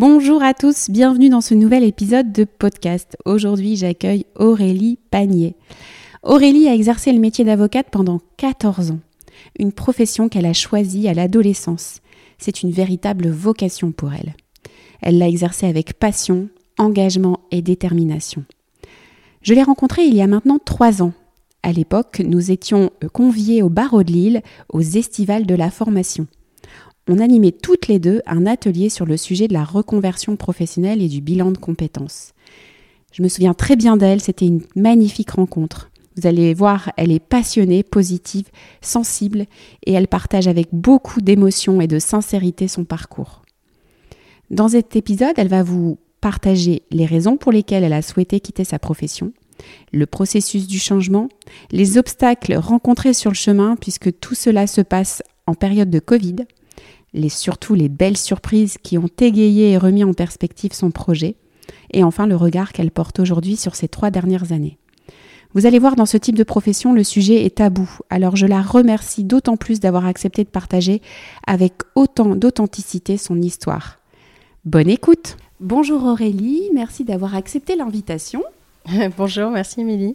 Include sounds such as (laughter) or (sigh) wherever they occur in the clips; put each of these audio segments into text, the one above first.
Bonjour à tous, bienvenue dans ce nouvel épisode de podcast. Aujourd'hui, j'accueille Aurélie Panier. Aurélie a exercé le métier d'avocate pendant 14 ans, une profession qu'elle a choisie à l'adolescence. C'est une véritable vocation pour elle. Elle l'a exercée avec passion, engagement et détermination. Je l'ai rencontrée il y a maintenant trois ans. À l'époque, nous étions conviés au barreau de Lille aux estivales de la formation on animait toutes les deux un atelier sur le sujet de la reconversion professionnelle et du bilan de compétences. Je me souviens très bien d'elle, c'était une magnifique rencontre. Vous allez voir, elle est passionnée, positive, sensible et elle partage avec beaucoup d'émotion et de sincérité son parcours. Dans cet épisode, elle va vous partager les raisons pour lesquelles elle a souhaité quitter sa profession, le processus du changement, les obstacles rencontrés sur le chemin puisque tout cela se passe en période de Covid, les, surtout les belles surprises qui ont égayé et remis en perspective son projet, et enfin le regard qu'elle porte aujourd'hui sur ces trois dernières années. Vous allez voir, dans ce type de profession, le sujet est tabou, alors je la remercie d'autant plus d'avoir accepté de partager avec autant d'authenticité son histoire. Bonne écoute Bonjour Aurélie, merci d'avoir accepté l'invitation. (laughs) Bonjour, merci Émilie.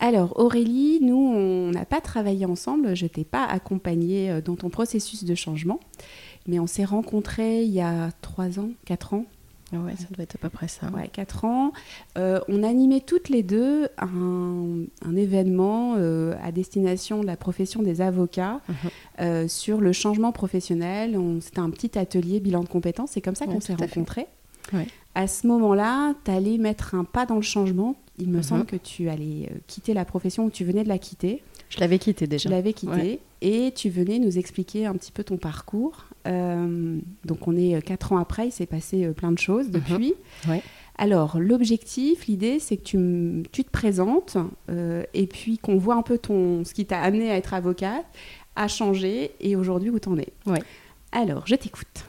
Alors Aurélie, nous, on n'a pas travaillé ensemble, je t'ai pas accompagnée euh, dans ton processus de changement, mais on s'est rencontrés il y a trois ans, quatre ans. Ouais, ça doit être à peu près ça. Ouais, quatre ans. Euh, on animait toutes les deux un, événement euh, à destination de la profession des avocats mhm. sur le changement professionnel. C'était un petit atelier bilan de compétences, c'est comme ça qu'on s'est rencontrés. À ce moment-là, tu allais mettre un pas dans le changement. Il me semble mhm. que tu allais euh, quitter la profession ou tu venais de la quitter. Je l'avais quittée déjà. Je l'avais quittée. Et tu venais nous expliquer un petit peu ton parcours. Euh, donc on est euh, quatre ans après, il s'est passé plein de choses mhm. depuis. Alors, l'objectif, l'idée, c'est que tu, tu, te présentes et puis qu'on voit un peu ton, ce qui t'a amené à être avocate, à changer et aujourd'hui où t'en es. Alors, je t'écoute.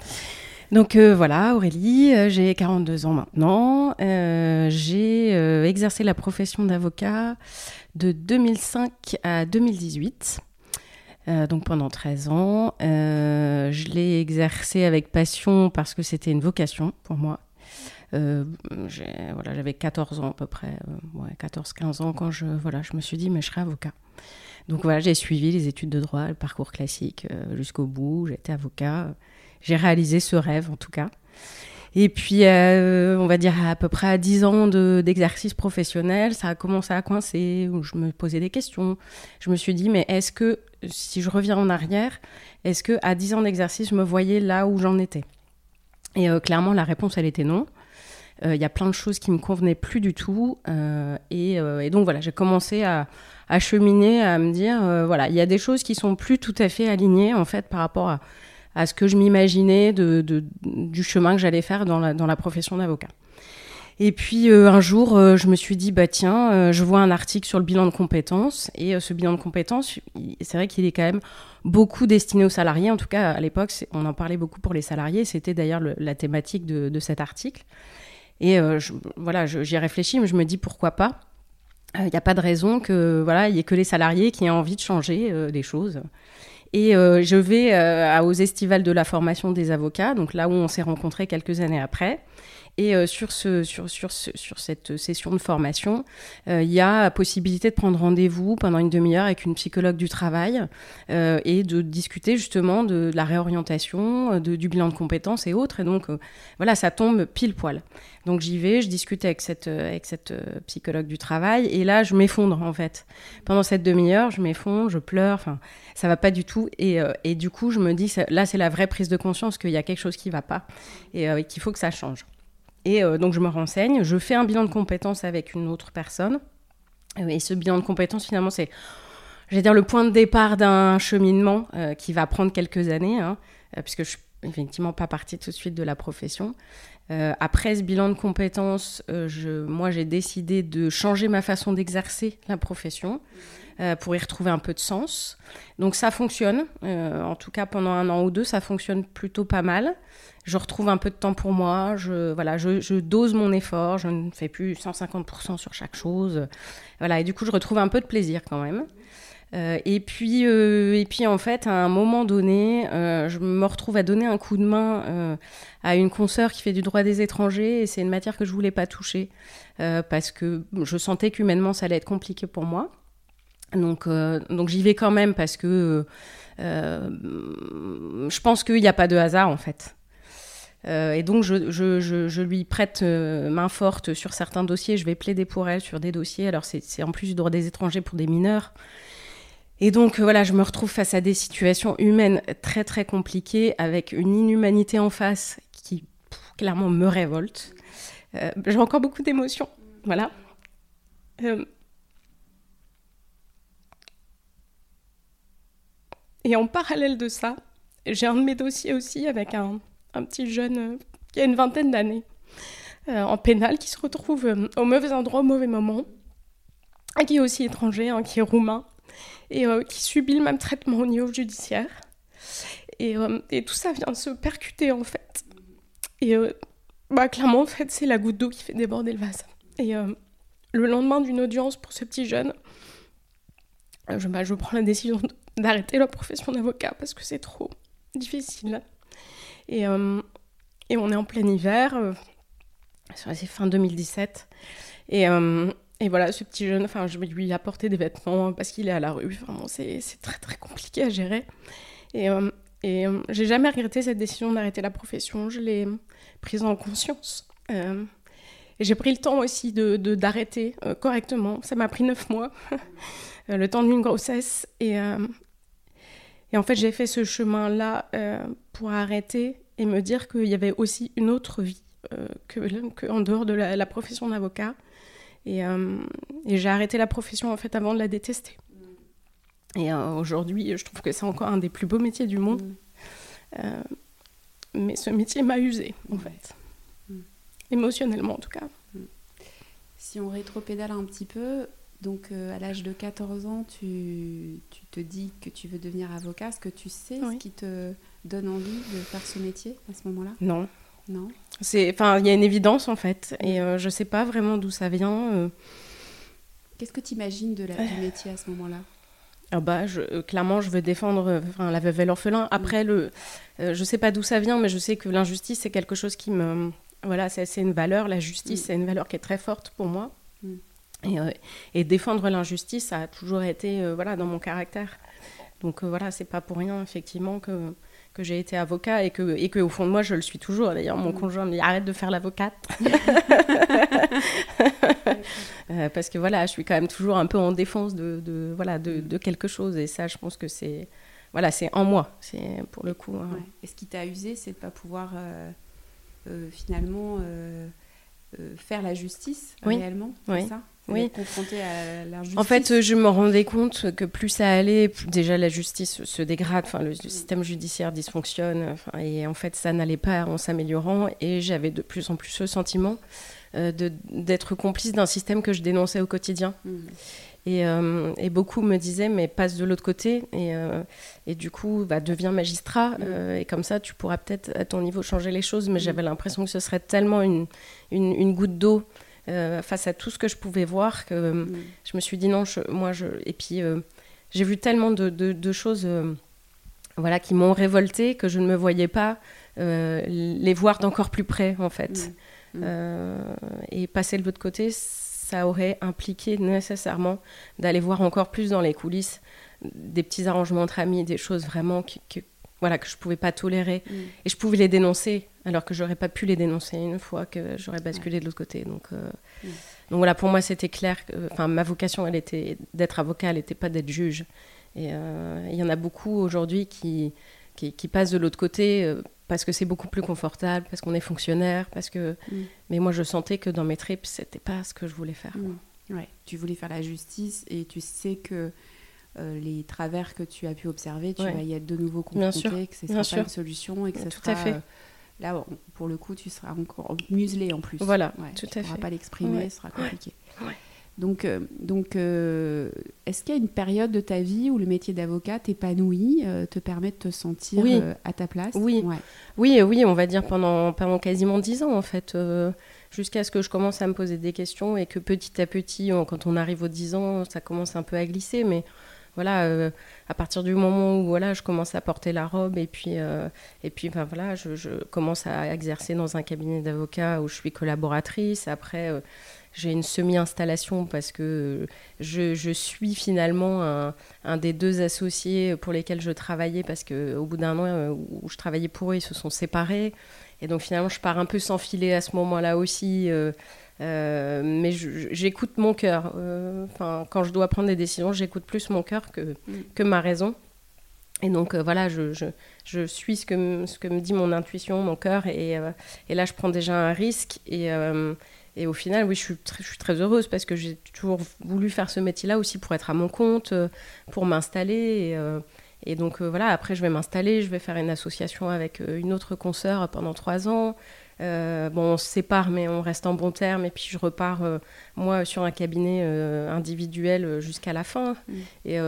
Donc euh, voilà, Aurélie, euh, j'ai 42 ans maintenant. Euh, j'ai exercé la profession d'avocat de 2005 à 2018. Donc pendant 13 ans. je l'ai exercé avec passion parce que c'était une vocation pour moi. voilà, j'avais 14 ans à peu près, 14-15 ans quand je, voilà, je me suis dit mais je serai avocat. Donc voilà, j'ai suivi les études de droit, le parcours classique jusqu'au bout. J'étais avocat j'ai réalisé ce rêve en tout cas. Et puis, euh, on va dire à peu près à 10 ans d'exercice professionnel, ça a commencé à coincer, où je me posais des questions. Je me suis dit, mais est-ce que, si je reviens en arrière, est-ce que à 10 ans d'exercice, je me voyais là où j'en étais? Et euh, clairement, la réponse, elle était non. Euh, il y a plein de choses qui me convenaient plus du tout. Et, donc, voilà, j'ai commencé à, à, cheminer, à me dire, voilà, il y a des choses qui sont plus tout à fait alignées, en fait, par rapport à à ce que je m'imaginais du chemin que j'allais faire dans la, profession d'avocat. Et puis euh, un jour, euh, je me suis dit, bah tiens, euh, je vois un article sur le bilan de compétences. Et ce bilan de compétences, c'est vrai qu'il est quand même beaucoup destiné aux salariés. En tout cas, à l'époque, on en parlait beaucoup pour les salariés. C'était d'ailleurs la thématique de, cet article. Et voilà, j'y ai réfléchi, mais je me dis pourquoi pas? Il n'y a pas de raison que voilà, il y ait que les salariés qui aient envie de changer les choses. Et euh, je vais euh, aux estivales de la formation des avocats, donc là où on s'est rencontrés quelques années après. Et euh, sur, ce, sur, sur, sur, cette session de formation, il y a possibilité de prendre rendez-vous pendant une demi-heure avec une psychologue du travail et de discuter justement de, la réorientation, de, du bilan de compétences et autres. Et donc, voilà, ça tombe pile poil. Donc j'y vais, je discute avec cette, psychologue du travail et là, je m'effondre en fait. Pendant cette demi-heure, je m'effondre, je pleure, enfin, ça va pas du tout. Et, du coup, je me dis, là, c'est la vraie prise de conscience qu'il y a quelque chose qui va pas et qu'il faut que ça change. Et euh, donc je me renseigne, je fais un bilan de compétences avec une autre personne. Euh, et ce bilan de compétences, finalement, c'est, je vais dire, le point de départ d'un cheminement euh, qui va prendre quelques années, hein, puisque je suis effectivement pas partie tout de suite de la profession. après ce bilan de compétences, je, moi j'ai décidé de changer ma façon d'exercer la profession pour y retrouver un peu de sens. Donc ça fonctionne, en tout cas pendant un an ou deux, ça fonctionne plutôt pas mal je retrouve un peu de temps pour moi, je, voilà, je, dose mon effort, je ne fais plus 150% sur chaque chose. Voilà, et du coup, je retrouve un peu de plaisir quand même. Euh, et, puis, euh, et puis, en fait, à un moment donné, euh, je me retrouve à donner un coup de main à une consoeur qui fait du droit des étrangers. Et c'est une matière que je voulais pas toucher parce que je sentais qu'humainement, ça allait être compliqué pour moi. Donc, donc j'y vais quand même parce que je pense qu'il n'y a pas de hasard, en fait. et donc, je, je, je, je lui prête main forte sur certains dossiers. Je vais plaider pour elle sur des dossiers. Alors, c'est en plus du droit des étrangers pour des mineurs. Et donc voilà, je me retrouve face à des situations humaines très très compliquées avec une inhumanité en face qui clairement me révolte. Euh, j'ai encore beaucoup d'émotions, voilà. Et en parallèle de ça, j'ai un de mes dossiers aussi avec un, un petit jeune euh, qui a une vingtaine d'années en pénal qui se retrouve au mauvais endroit au mauvais moment, qui est aussi étranger, qui est roumain et euh, qui subit le même traitement au niveau judiciaire. Et, euh, tout ça vient se percuter en fait. Et euh, bah, clairement, en fait, c'est la goutte d'eau qui fait déborder le vase. Et le lendemain d'une audience pour ce petit jeune, je, bah, je prends la décision d'arrêter la profession d'avocat parce que c'est trop difficile. Et, et, on est en plein hiver, c'est fin 2017. Et, et voilà, ce petit jeune, enfin, je vais lui apporter des vêtements parce qu'il est à la rue. Vraiment, c'est très très compliqué à gérer. Et, euh, et euh, j'ai jamais regretté cette décision d'arrêter la profession. Je l'ai prise en conscience. Euh, et j'ai pris le temps aussi de d'arrêter correctement. Ça m'a pris neuf mois, (laughs) le temps d'une grossesse. Et, et en fait, j'ai fait ce chemin-là pour arrêter et me dire qu'il y avait aussi une autre vie que, que, en dehors de la profession d'avocat euh, et, j'ai arrêté la profession en fait avant de la détester. Mm. Et euh, aujourd'hui, je trouve que c'est encore un des plus beaux métiers du monde. Mm. Euh, mais ce métier m'a usé, en mm. fait. Émotionnellement, en tout cas. Si on rétropédale un petit peu, donc à l'âge de 14 ans, tu, tu, te dis que tu veux devenir avocat. Est-ce que tu sais ce qui te donne envie de faire ce métier à ce moment-là? Non. Non? C'est, enfin, il y a une évidence en fait, et euh, je sais pas vraiment d'où ça vient. Euh. Qu'est-ce que tu imagines de la, du métier à ce moment-là? Ah bah, je, euh, clairement, je veux défendre enfin, la veuve et l'orphelin. Après, mm. le, je sais pas d'où ça vient, mais je sais que l'injustice, c'est quelque chose qui me... Voilà, c'est, une valeur. La justice, mm. c'est une valeur qui est très forte pour moi. Mm. Et, et, défendre l'injustice, ça a toujours été voilà, dans mon caractère. Donc voilà, c'est pas pour rien, effectivement, que, que j'ai été avocat et que, et que au fond de moi je le suis toujours. D'ailleurs, mon mm. conjoint me dit arrête de faire l'avocate. (laughs) (laughs) Euh, parce que voilà, je suis quand même toujours un peu en défense de, de voilà, de, de, quelque chose. Et ça, je pense que c'est voilà, c'est en moi. C'est pour le coup. Hein. Et ce qui t'a usé, c'est de pas pouvoir euh, euh, finalement faire la justice réellement. Oui. ça? Oui. confronté à l'injustice. En fait, je me rendais compte que plus ça allait, plus déjà la justice se dégrade, enfin, le, système judiciaire dysfonctionne, et en fait, ça n'allait pas en s'améliorant, et j'avais de plus en plus ce sentiment euh, d'être complice d'un système que je dénonçais au quotidien. Mmh. Et, euh, et, beaucoup me disaient, mais passe de l'autre côté, et, euh, et, du coup, bah, deviens magistrat, mmh. euh, et comme ça, tu pourras peut-être à ton niveau changer les choses, mais mmh. j'avais l'impression que ce serait tellement une, une, une goutte d'eau euh, face à tout ce que je pouvais voir que euh, mm. je me suis dit non, moi je. Et puis euh, j'ai vu tellement de, de, choses voilà, qui m'ont révolté que je ne me voyais pas les voir d'encore plus près en fait. Mm. Mm. et passer de l'autre côté, ça aurait impliqué nécessairement d'aller voir encore plus dans les coulisses des petits arrangements entre amis, des choses vraiment qui, voilà, que je ne pouvais pas tolérer. Et je pouvais les dénoncer alors que j'aurais pas pu les dénoncer une fois que j'aurais basculé de l'autre côté. Donc, euh, donc voilà, pour moi, c'était clair. Enfin, ma vocation, elle était d'être avocat, elle n'était pas d'être juge. Et euh, il y en a beaucoup aujourd'hui qui, qui, passent de l'autre côté euh, parce que c'est beaucoup plus confortable, parce qu'on est fonctionnaire, parce que. Mm. Mais moi, je sentais que dans mes tripes, c'était pas ce que je voulais faire. Mm. Ouais. Tu voulais faire la justice et tu sais que les travers que tu as pu observer, tu vas y être de nouveau confronté, que ce sera pas une solution et que ce Tout sera, à fait. Là, pour le coup, tu seras encore muselé en plus. Voilà, tout à fait. Tu ne pourras pas l'exprimer, ce sera compliqué. Donc, euh, donc euh, est-ce qu'il y a une période de ta vie où le métier d'avocat t'épanouit, euh, te permet de te sentir à ta place? Oui, oui, oui, on va dire pendant, pendant quasiment dix ans en fait, jusqu'à ce que je commence à me poser des questions et que petit à petit, quand on arrive aux dix ans, ça commence un peu à glisser, mais voilà, à partir du moment où voilà, je commence à porter la robe et puis, et ben, voilà, je, commence à exercer dans un cabinet d'avocat où je suis collaboratrice. Après, j'ai une semi-installation parce que je, suis finalement un, un, des deux associés pour lesquels je travaillais parce qu'au bout d'un an où je travaillais pour eux, ils se sont séparés. Et donc finalement, je pars un peu sans filet à ce moment-là aussi. Euh, euh, mais j'écoute mon cœur. Euh, enfin, quand je dois prendre des décisions, j'écoute plus mon cœur que, mm. que ma raison. Et donc voilà, je, je, je, suis ce que, ce que me dit mon intuition, mon cœur. Et, et là, je prends déjà un risque. Et, et au final, oui, je suis, très, je suis très heureuse parce que j'ai toujours voulu faire ce métier-là aussi pour être à mon compte, pour m'installer. Et, et donc euh, voilà, après je vais m'installer, je vais faire une association avec euh, une autre consoeur pendant trois ans. Euh, bon, on se sépare, mais on reste en bon terme. Et puis je repars, moi, sur un cabinet individuel jusqu'à la fin. Mm. Et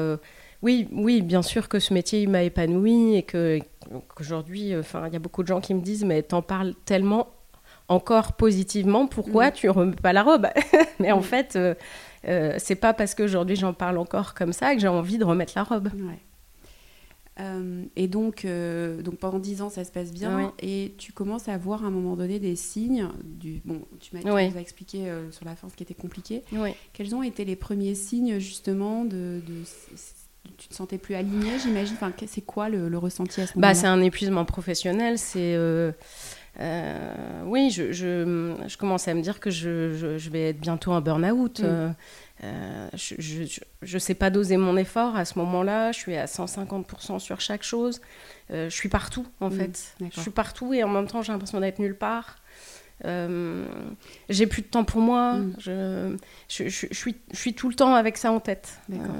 oui, oui, bien sûr que ce métier m'a épanoui et que qu'aujourd'hui, enfin, il y a beaucoup de gens qui me disent, mais t'en parles tellement encore positivement, pourquoi mm. tu remets pas la robe (laughs) Mais en mm. fait, c'est pas parce qu'aujourd'hui j'en parle encore comme ça que j'ai envie de remettre la robe. Euh, et donc, euh, donc pendant dix ans, ça se passe bien. Et tu commences à voir à un moment donné des signes. Du, bon, tu m'as as expliqué euh, sur la fin ce qui était compliqué. Quels ont été les premiers signes justement de, de tu te sentais plus alignée, j'imagine? Enfin, c'est quoi le, ressenti à ce bah, moment-là? bah, C'est un épuisement professionnel. C'est oui, je, je, je, commence à me dire que je, je vais être bientôt en burn-out. Mm. Euh, je ne sais pas doser mon effort à ce moment-là. Je suis à 150% sur chaque chose. Euh, je suis partout, en mmh, fait. Je suis partout et en même temps, j'ai l'impression d'être nulle part. Euh, j'ai plus de temps pour moi. Mmh. Je, je, je, suis, je suis tout le temps avec ça en tête. D'accord.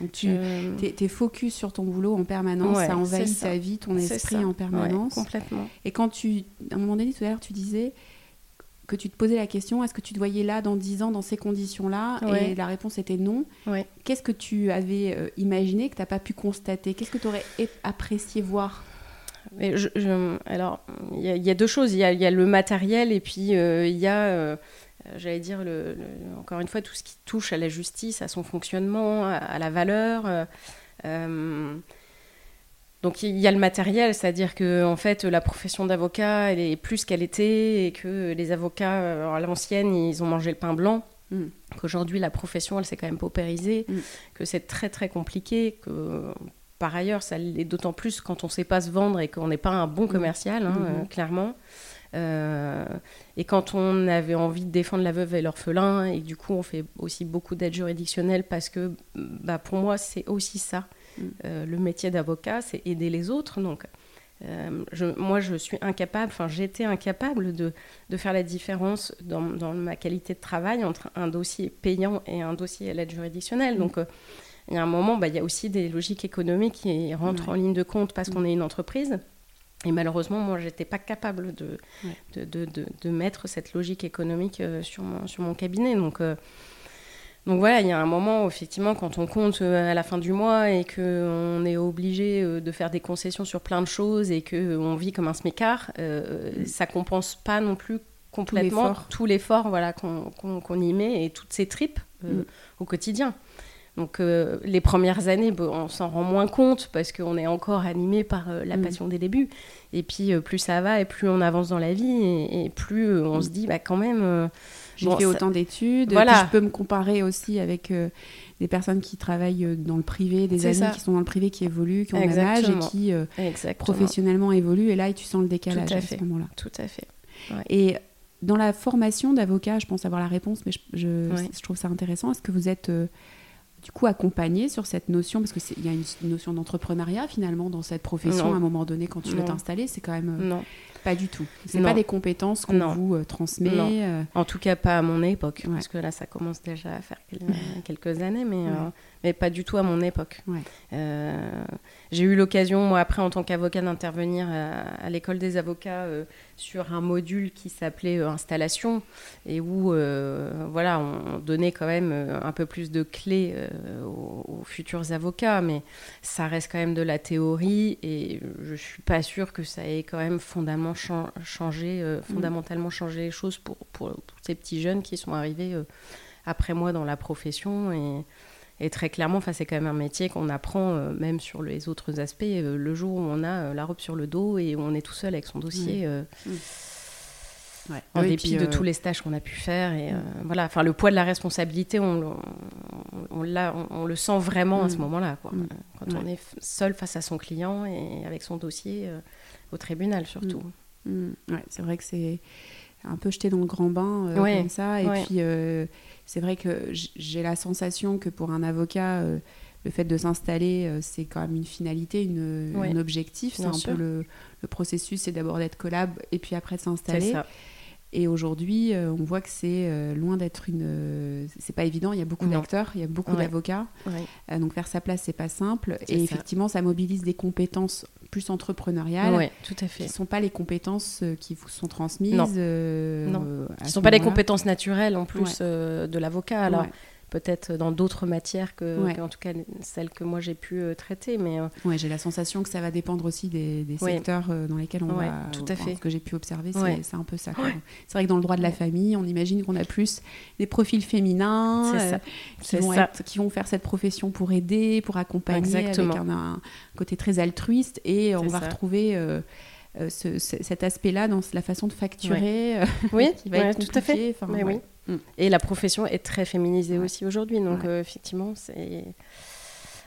Donc tu es, focus sur ton boulot en permanence, ça envahit ta vie, ton esprit en permanence. complètement. Et quand tu, à un moment donné, tout à l'heure, tu disais, que tu te posais la question, est-ce que tu te voyais là dans 10 ans dans ces conditions-là? Et la réponse était non. Qu'est-ce que tu avais euh, imaginé que tu n'as pas pu constater? Qu'est-ce que tu aurais apprécié voir? Mais je, Alors, il y, a deux choses. Il y, a, le matériel et puis euh, il y a, euh, j'allais dire, le, encore une fois, tout ce qui touche à la justice, à son fonctionnement, à, à la valeur. Donc il y a le matériel, c'est-à-dire que en fait la profession d'avocat elle est plus qu'elle était et que les avocats euh, à l'ancienne ils ont mangé le pain blanc. Mm. Qu'aujourd'hui la profession elle s'est quand même paupérisée, mm. que c'est très très compliqué, que par ailleurs ça l'est d'autant plus quand on ne sait pas se vendre et qu'on n'est pas un bon mm. commercial, hein, mm-hmm. euh, clairement. Euh, et quand on avait envie de défendre la veuve et l'orphelin, et du coup on fait aussi beaucoup d'aide juridictionnelle parce que bah, pour moi c'est aussi ça. Euh, le métier d'avocat, c'est aider les autres. Donc, euh, je, moi, je suis incapable, enfin, j'étais incapable de, de, faire la différence dans, dans, ma qualité de travail entre un dossier payant et un dossier à l'aide juridictionnelle. Mm. Donc, euh, il y a un moment, bah, il y a aussi des logiques économiques qui rentrent en ligne de compte parce qu'on mm. est une entreprise. Et malheureusement, moi, j'étais pas capable de, de, de, de, mettre cette logique économique sur, mon, sur mon cabinet. Donc, donc voilà, il y a un moment où effectivement, quand on compte euh, à la fin du mois et qu'on est obligé euh, de faire des concessions sur plein de choses et qu'on vit comme un smicard, euh, mm. ça compense pas non plus complètement tout l'effort voilà, qu'on y met et toutes ces tripes mm. au quotidien. Donc les premières années, on s'en rend moins compte parce qu'on est encore animé par la mm. passion des débuts. Et puis plus ça va et plus on avance dans la vie et, plus on se dit bah, quand même j'ai fait autant d'études. Voilà. je peux me comparer aussi avec euh, des personnes qui travaillent euh, dans le privé, des amis qui sont dans le privé, qui évoluent, qui ont un âge et qui euh, professionnellement évoluent. Et là, tu sens le décalage à, ce moment-là. Tout à fait. Et dans la formation d'avocat, je pense avoir la réponse, mais je, je, trouve ça intéressant. Est-ce que vous êtes du coup accompagné sur cette notion? Parce qu'il y a une notion d'entrepreneuriat finalement dans cette profession à un moment donné quand tu veux t'installer. C'est quand même. Non. Pas du tout. C'est pas des compétences qu'on vous euh, transmet. Euh. En tout cas, pas à mon époque, parce que là, ça commence déjà à faire quelques années, mais, euh, mais pas du tout à mon époque. J'ai eu l'occasion, moi, après, en tant qu'avocat, d'intervenir à, l'école des avocats euh, sur un module qui s'appelait euh, installation et où, euh, voilà, on donnait quand même un peu plus de clés aux, futurs avocats, mais ça reste quand même de la théorie et je suis pas sûre que ça ait quand même fondamentalement, changé, mm. fondamentalement changé les choses pour, pour, ces petits jeunes qui sont arrivés après moi dans la profession et Et très clairement, c'est quand même un métier qu'on apprend, euh, même sur les autres aspects, euh, le jour où on a la robe sur le dos et où on est tout seul avec son dossier. Mm. En dépit de tous les stages qu'on a pu faire. Et mm. voilà, enfin, le poids de la responsabilité, on, on, on, le sent vraiment à ce moment-là. Quand on est seul face à son client et avec son dossier au tribunal, surtout. Ouais, c'est vrai que c'est un peu jeté dans le grand bain comme ça. Et puis c'est vrai que j'ai la sensation que pour un avocat, euh, le fait de s'installer, euh, c'est quand même une finalité, une, un objectif. C'est un peu le, le processus, c'est d'abord d'être collab et puis après de s'installer. Et aujourd'hui, euh, on voit que c'est euh, loin d'être une. Euh, c'est pas évident. Il y a beaucoup d'acteurs, il y a beaucoup d'avocats. donc faire sa place, c'est pas simple. Et effectivement, ça mobilise des compétences plus entrepreneuriales. Oui, tout à fait. Qui sont pas les compétences qui vous sont transmises. Non. non. Qui sont pas les compétences naturelles en plus de l'avocat. Alors peut-être dans d'autres matières que, en tout cas celles que moi j'ai pu euh, traiter. Mais euh, ouais, j'ai la sensation que ça va dépendre aussi des, secteurs euh, dans lesquels on va. Tout à fait. Ce que j'ai pu observer, c'est un peu ça. C'est vrai que dans le droit de la famille, on imagine qu'on a plus des profils féminins qui, vont qui, vont faire cette profession pour aider, pour accompagner, Exactement. avec un, côté très altruiste, et on va retrouver. cet aspect-là dans la façon de facturer oui, (laughs) qui va être tout à fait. Enfin, oui. Mm. Et la profession est très féminisée aussi aujourd'hui, donc euh, effectivement, c'est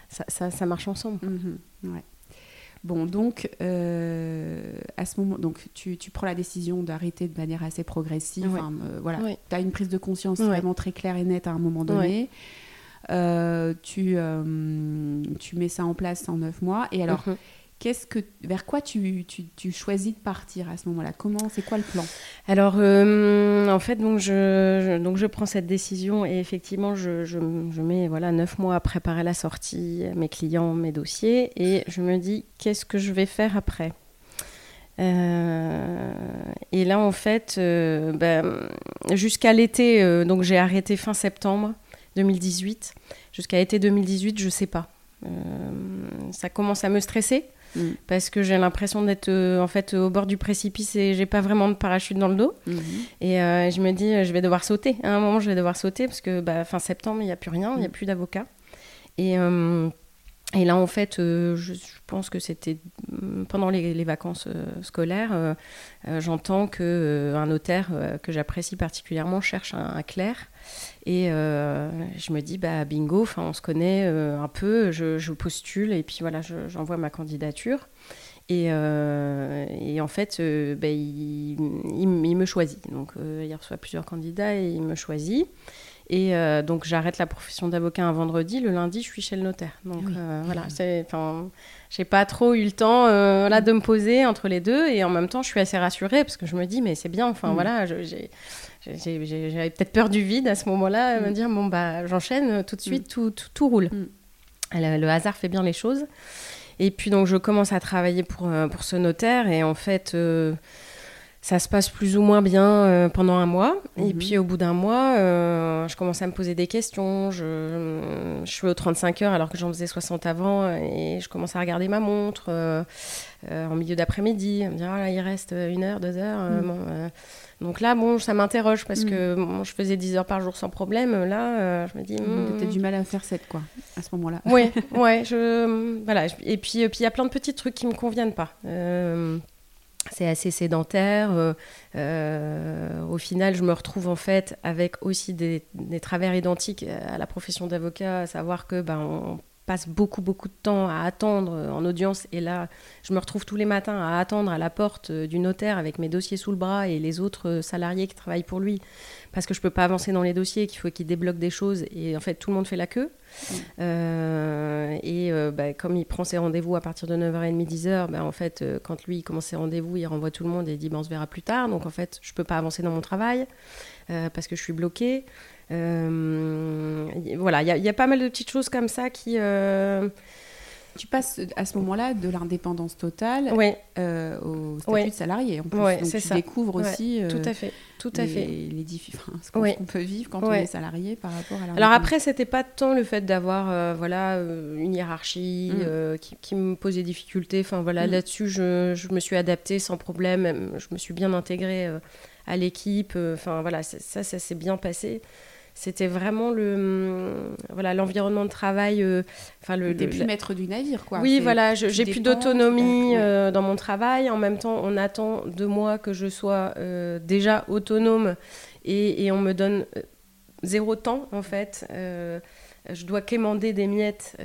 ça, ça, marche ensemble. Mm-hmm. Bon, donc, euh, à ce moment, donc tu, tu prends la décision d'arrêter de manière assez progressive. Euh, voilà, tu as une prise de conscience vraiment très claire et nette à un moment donné. tu, tu mets ça en place en neuf mois. Et alors, mm-hmm ce que, vers quoi tu, tu, choisis de partir à ce moment-là? Comment, c'est quoi le plan? Alors, euh, en fait, donc je, donc je prends cette décision et effectivement, je, je, mets voilà neuf mois à préparer la sortie, mes clients, mes dossiers, et je me dis qu'est-ce que je vais faire après? Euh, et là, en fait, euh, ben, jusqu'à l'été, donc j'ai arrêté fin septembre 2018. Jusqu'à l'été 2018, je sais pas. ça commence à me stresser Mm. parce que j'ai l'impression d'être euh, en fait au bord du précipice et j'ai pas vraiment de parachute dans le dos. Mm-hmm. Et euh, je me dis, je vais devoir sauter. À un moment, je vais devoir sauter parce que bah, fin septembre, il n'y a plus rien, il n'y a mm. plus d'avocat. Et, euh, et là, en fait, je, pense que c'était mm, pendant les, vacances scolaires, j'entends que un notaire que j'apprécie particulièrement cherche un clerc et euh, je me dis, bah, bingo, on se connaît euh, un peu, je, postule et puis voilà, j'envoie ma candidature. Et, euh, et, en fait, bah, il, il, me choisit. Donc, il reçoit plusieurs candidats et il me choisit. Et donc, j'arrête la profession d'avocat un vendredi. Le lundi, je suis chez le notaire. Donc, voilà, j'ai pas trop eu le temps là, de me poser entre les deux. Et en même temps, je suis assez rassurée parce que je me dis, mais c'est bien. Enfin, mm. voilà, j'ai j'avais peut-être peur du vide à ce moment-là, me mm. dire bon bah j'enchaîne euh, tout de suite, mm. tout, tout, roule. Mm. Le, hasard fait bien les choses. Et puis donc je commence à travailler pour, euh, pour ce notaire et en fait euh, ça se passe plus ou moins bien pendant un mois. Et mm-hmm. puis au bout d'un mois, je commence à me poser des questions. Je, je suis aux 35 heures alors que j'en faisais 60 avant et je commence à regarder ma montre en milieu d'après-midi, à me dire oh là il reste une heure, deux heures. Donc là, bon, ça m'interroge parce que mm. je faisais 10 heures par jour sans problème. Là, euh, je me dis. Tu as du mal à faire 7, quoi, à ce moment-là. Oui, (laughs) ouais. Je, voilà. Et puis, euh, puis, il y a plein de petits trucs qui me conviennent pas. Euh, c'est assez sédentaire. au final, je me retrouve en fait avec aussi des, travers identiques à la profession d'avocat, à savoir que ben, passe beaucoup, beaucoup de temps à attendre euh, en audience. Et là, je me retrouve tous les matins à attendre à la porte euh, du notaire avec mes dossiers sous le bras et les autres euh, salariés qui travaillent pour lui parce que je peux pas avancer dans les dossiers, qu'il faut qu'il débloque des choses. Et en fait, tout le monde fait la queue. Mm. et bah, comme il prend ses rendez-vous à partir de 9h30, 10h, bah, en fait, quand lui il commence ses rendez-vous, il renvoie tout le monde et dit bah, on se verra plus tard. Donc en fait, je peux pas avancer dans mon travail parce que je suis bloquée. Euh, voilà, il y, a pas mal de petites choses comme ça qui. Euh, tu passes à ce moment-là de l'indépendance totale euh, au statut de salarié. En plus. donc tu ça. découvres aussi tout à fait, tout à les, fait. les ce qu'on peut vivre quand on est salarié par rapport à Alors après, c'était pas tant le fait d'avoir voilà une hiérarchie mm. qui, me posait difficulté. Enfin voilà, mm. là-dessus, je, je, me suis adaptée sans problème. Je me suis bien intégrée à l'équipe. Enfin voilà, ça, ça s'est bien passé. C'était vraiment le hum, voilà l'environnement de travail euh, enfin le t'es plus maître du navire quoi. Oui voilà j'ai plus d'autonomie euh, dans mon travail. En même temps on attend de moi que je sois euh, déjà autonome et, et, on me donne zéro temps en fait. Je dois quémander des miettes,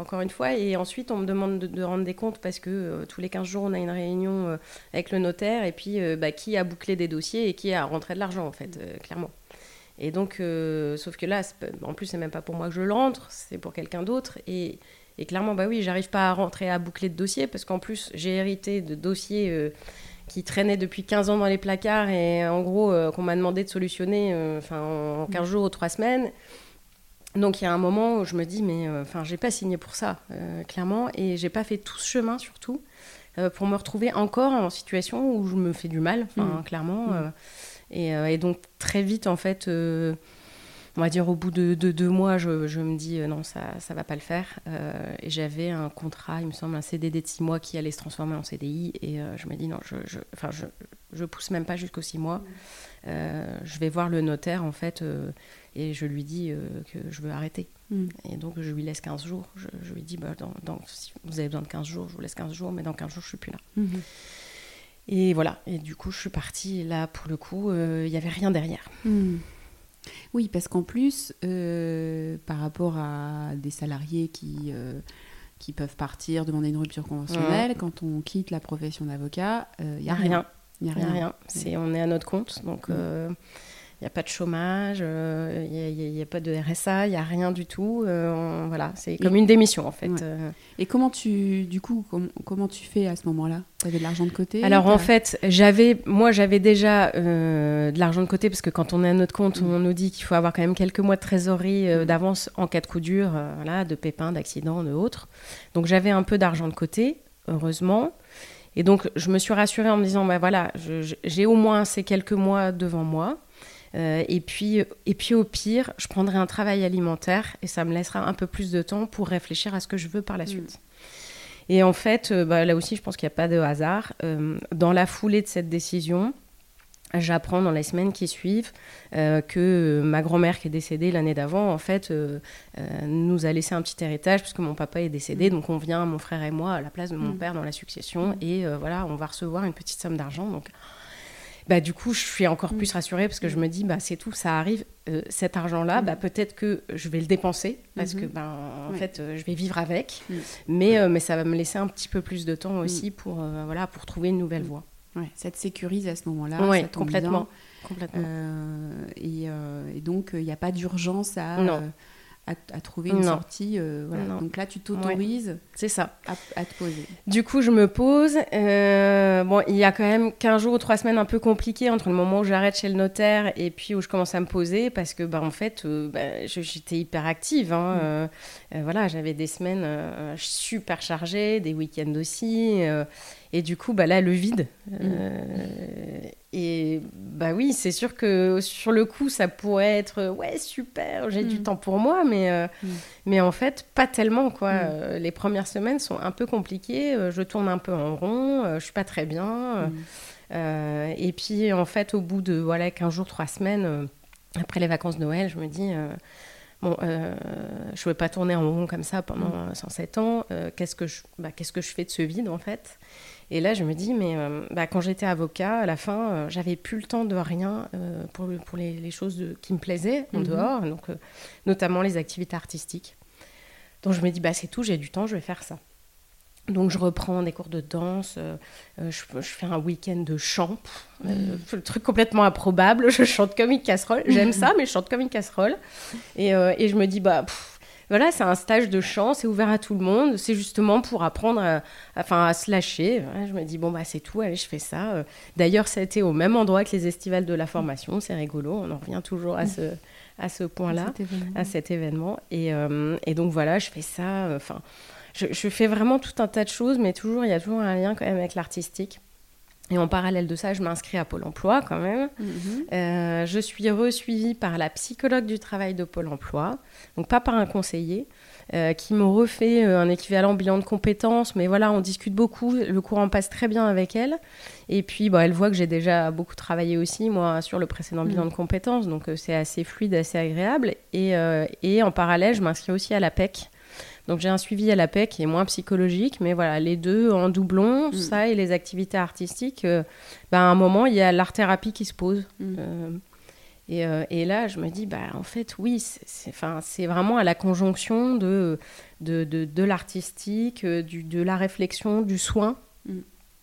encore une fois, et ensuite on me demande de, rendre des comptes parce que tous les 15 jours on a une réunion avec le notaire, et puis bah, qui a bouclé des dossiers et qui a rentré de l'argent, en fait, clairement. Et donc, euh, sauf que là, en plus, c'est même pas pour moi que je le rentre, c'est pour quelqu'un d'autre. Et, clairement, bah oui, j'arrive pas à rentrer à boucler de dossiers parce qu'en plus, j'ai hérité de dossiers euh, qui traînaient depuis 15 ans dans les placards et en gros, euh, qu'on m'a demandé de solutionner enfin en 15 jours ou 3 semaines. Donc il y a un moment où je me dis, mais enfin, j'ai pas signé pour ça, clairement, et j'ai pas fait tout ce chemin surtout pour me retrouver encore en situation où je me fais du mal, mmh. clairement. Mmh. Euh, et, donc très vite, en fait, euh, on va dire au bout de, deux mois, je, me dis euh, non, ça ne va pas le faire. et j'avais un contrat, il me semble, un CDD de six mois qui allait se transformer en CDI. Et je me dis non, je, je, je, je pousse même pas jusqu'aux six mois. je vais voir le notaire, en fait, et je lui dis que je veux arrêter. Mm. Et donc, je lui laisse 15 jours. Je, lui dis, bah, dans, si vous avez besoin de 15 jours, je vous laisse 15 jours, mais dans 15 jours, je suis plus là. Mm-hmm. Et voilà. Et du coup, je suis partie. là, pour le coup, euh, il n'y avait rien derrière. Hmm. Oui, parce qu'en plus, euh, par rapport à des salariés qui, euh, qui peuvent partir, demander une rupture conventionnelle, quand on quitte la profession d'avocat, il n'y a, rien. Il n'y a rien. rien. C'est, on est à notre compte. Donc. Il n'y a pas de chômage, il euh, n'y a, pas de RSA, il n'y a rien du tout. Euh, voilà, c'est comme une démission en fait. Euh. Et comment tu, du coup, comment tu fais à ce moment-là? Tu avais de l'argent de côté Alors en fait, j'avais, moi j'avais déjà de l'argent de côté parce que quand on est à notre compte, mm. on nous dit qu'il faut avoir quand même quelques mois de trésorerie mm. d'avance en cas de coup dur, voilà, de pépins, d'accidents, de autres. Donc j'avais un peu d'argent de côté, heureusement. Et donc je me suis rassurée en me disant, bah voilà, j'ai au moins ces quelques mois devant moi. Euh, et, puis, et puis au pire, je prendrai un travail alimentaire et ça me laissera un peu plus de temps pour réfléchir à ce que je veux par la mm. suite. Et en fait, euh, bah, là aussi, je pense qu'il n'y a pas de hasard. Euh, dans la foulée de cette décision, j'apprends dans les semaines qui suivent que ma grand-mère qui est décédée l'année d'avant, en fait, nous a laissé un petit héritage puisque mon papa est décédé. Mm. Donc on vient, mon frère et moi, à la place de mon mm. père dans la succession. Et voilà, on va recevoir une petite somme d'argent. Donc bah, du coup, je suis encore plus mm. rassurée parce que je me dis, bah, c'est tout, ça arrive. Euh, cet argent-là, bah, mm. peut-être que je vais le dépenser parce que, mm-hmm. ben, en fait, euh, je vais vivre avec. Mm. Mais, euh, mais ça va me laisser un petit peu plus de temps aussi pour, voilà, pour trouver une nouvelle voie. Ouais, ça te sécurise à ce moment-là. Oui, complètement. complètement. Et, et, donc, il n'y a pas d'urgence à. Non à, trouver une sortie. Euh, voilà. Donc là, tu t'autorises c'est ça. À, te poser. Du coup, je me pose. Euh, bon, il y a quand même 15 jours ou 3 semaines un peu compliquées entre le moment où j'arrête chez le notaire et puis où je commence à me poser parce que, bah, en fait, euh, bah, j'étais hyper active. Hein, mm. voilà, j'avais des semaines super chargées, des week-ends aussi. Et du coup, bah là, le vide. Mm. Euh, et bah oui, c'est sûr que sur le coup, ça pourrait être ouais, super, j'ai du mm. temps pour moi, mais, euh, mm. mais en fait, pas tellement. quoi. Euh, les premières semaines sont un peu compliquées. je tourne un peu en rond, je suis pas très bien. et puis, en fait, au bout de voilà, 15 jours, 3 semaines, après les vacances de Noël, je me dis. Bon, euh, je ne pouvais pas tourner en rond comme ça pendant 107 ans. qu'est-ce, que je, bah, qu'est-ce que je fais de ce vide, en fait? Et là, je me dis, mais euh, bah, quand j'étais avocat, à la fin, euh, j'avais plus le temps de rien euh, pour, pour les, choses qui me plaisaient en mhm. dehors, donc, notamment les activités artistiques. Donc je me dis, bah, c'est tout, j'ai du temps, je vais faire ça. Donc je reprends des cours de danse, je, fais un week-end de chant, mhm. le truc complètement improbable, (laughs) je chante comme une casserole, j'aime ça, mais je chante comme une casserole. Et, et je me dis, bah voilà, c'est un stage de chant, c'est ouvert à tout le monde, c'est justement pour apprendre à, enfin, à se lâcher. je me dis, bon, bah, c'est tout, allez, je fais ça. Euh, d'ailleurs, ça a été au même endroit que les estivales de la formation, c'est rigolo, on en revient toujours à ce, à ce point-là, à cet événement. Et, euh, et, donc, voilà, je fais ça. Euh, enfin, je, je, fais vraiment tout un tas de choses, mais toujours, il y a toujours un lien quand même avec l'artistique. Et en parallèle de ça, je m'inscris à Pôle emploi quand même. Mhm. Euh, je suis resuivie par la psychologue du travail de Pôle emploi, donc pas par un conseiller, euh, qui me refait euh, un équivalent bilan de compétences. Mais voilà, on discute beaucoup, le courant passe très bien avec elle. Et puis, bah, elle voit que j'ai déjà beaucoup travaillé aussi, moi, sur le précédent bilan Mhm. de compétences. Donc, c'est assez fluide, assez agréable. Et, euh, et en parallèle, je m'inscris aussi à l'APEC. Donc, j'ai un suivi à l'APEC qui est moins psychologique. Mais voilà, les deux en doublon, Mhm. ça et les activités artistiques, euh, bah, à un moment, il y a l'art-thérapie qui se pose. Mhm. Euh, et, euh, et là, je me dis, bah, en fait, oui, c'est- vraiment à la conjonction de, de, de, de l'artistique, euh, de la réflexion, du soin. Mm.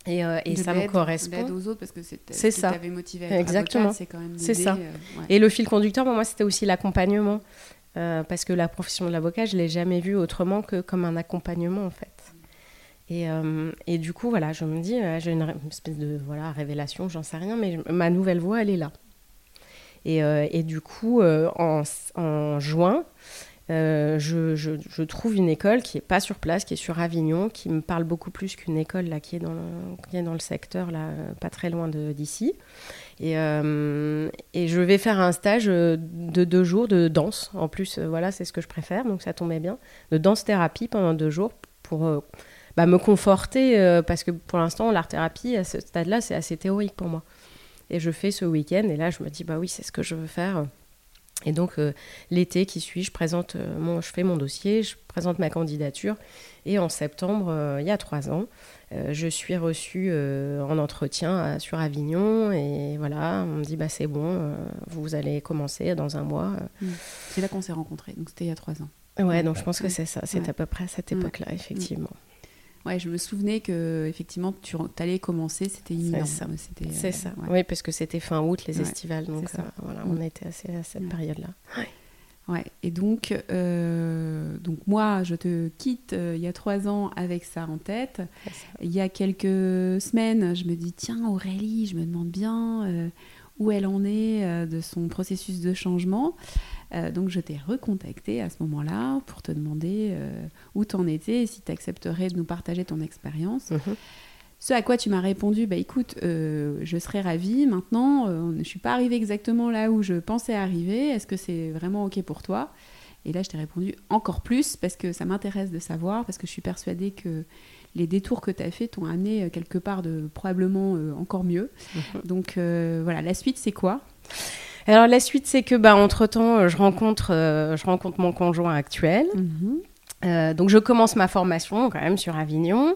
Et, euh, et ça me correspond. Aux autres, parce que c'est ça. t'avait motivé à Exactement. quand même d'aider, ça. euh, ouais. Et le fil conducteur, pour moi, c'était aussi l'accompagnement. Euh, parce que la profession de l'avocat, je ne l'ai jamais vue autrement que comme un accompagnement, en fait. Et, euh, et du coup, voilà, je me dis, euh, j'ai une, espèce de voilà, révélation, j'en sais rien, mais ma nouvelle voie, elle est là. Et, et du coup, en, en juin, je, je- trouve une école qui n'est pas sur place, qui est sur Avignon, qui me parle beaucoup plus qu'une école là, qui, est dans le, qui est dans le secteur, là, pas très loin d'ici. Et, euh, et je vais faire un stage euh, de deux jours de danse. En plus, euh, voilà, c'est ce que je préfère, donc ça tombait bien. De danse-thérapie pendant deux jours pour bah, me conforter, parce que pour l'instant, l'art-thérapie, à ce stade-là, c'est assez théorique pour moi. Et je fais ce week-end, et là, je me dis, bah oui, c'est ce que je veux faire. Et donc, l'été qui suit, je, présente, mon, je fais mon dossier, je présente ma candidature. Et en septembre, il y a trois ans, je suis reçue euh, en entretien à- sur Avignon. Et voilà, on me dit, bah, c'est bon, euh, vous allez commencer dans un mois. C'est là qu'on s'est rencontrés, donc c'était il y a trois ans. Ouais, donc je pense que c'est ça, c'est Ouais. à peu près à cette Ouais. époque-là, effectivement. Ouais, je me souvenais que effectivement tu allais commencer, c'était imminent. ça. C'était, C'est euh, ça. ouais. Oui, parce que c'était fin août, les Ouais, estivales. Donc ça. euh, voilà, Mm. on était assez à cette Ouais. période-là. Ouais. Et donc, euh, donc moi, je te quitte euh, il y a trois ans avec ça en tête. Il y a quelques semaines, je me dis tiens Aurélie, je me demande bien euh, où elle en est de son processus de changement. Donc je t'ai recontacté à ce moment-là pour te demander où t'en étais et si tu accepterais de nous partager ton expérience. Mhm. Ce à quoi tu m'as répondu, bah écoute, euh, je serais ravie. Maintenant, euh, je suis pas arrivée exactement là où je pensais arriver. Est-ce que c'est vraiment ok pour toi? Et là, je t'ai répondu encore plus parce que ça m'intéresse de savoir, parce que je suis persuadée que les détours que tu as faits t'ont amené euh, quelque part de probablement euh, encore mieux. Mhm. Donc voilà, la suite, c'est quoi? Alors la suite, c'est que bah, entre-temps, euh, je rencontre, je rencontre mon conjoint actuel. Euh, donc je commence ma formation quand même sur Avignon.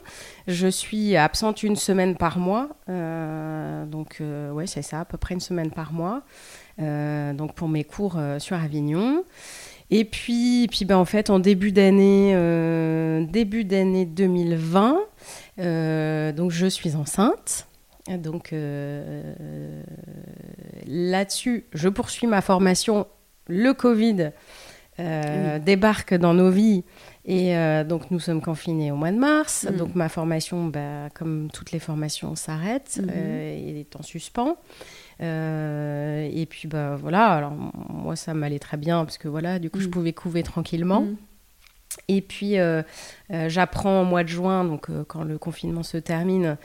Je suis absente une semaine par mois. Euh, donc euh, ouais, c'est ça, à peu près une semaine par mois. Euh, donc pour mes cours sur Avignon. Et puis, puis ben, en fait, en début d'année, début d'année 2020, euh, donc je suis enceinte. Donc là-dessus, je poursuis ma formation. Le Covid débarque dans nos vies et euh, donc nous sommes confinés au mois de mars. Mhm. Donc ma formation, bah, comme toutes les formations, s'arrête euh, et est en suspens. Euh, et puis bah voilà, alors moi ça m'allait très bien parce que voilà, du coup je Mhm. pouvais couver tranquillement. Et puis, euh, euh, j'apprends au mois de juin, donc euh, quand le confinement se termine,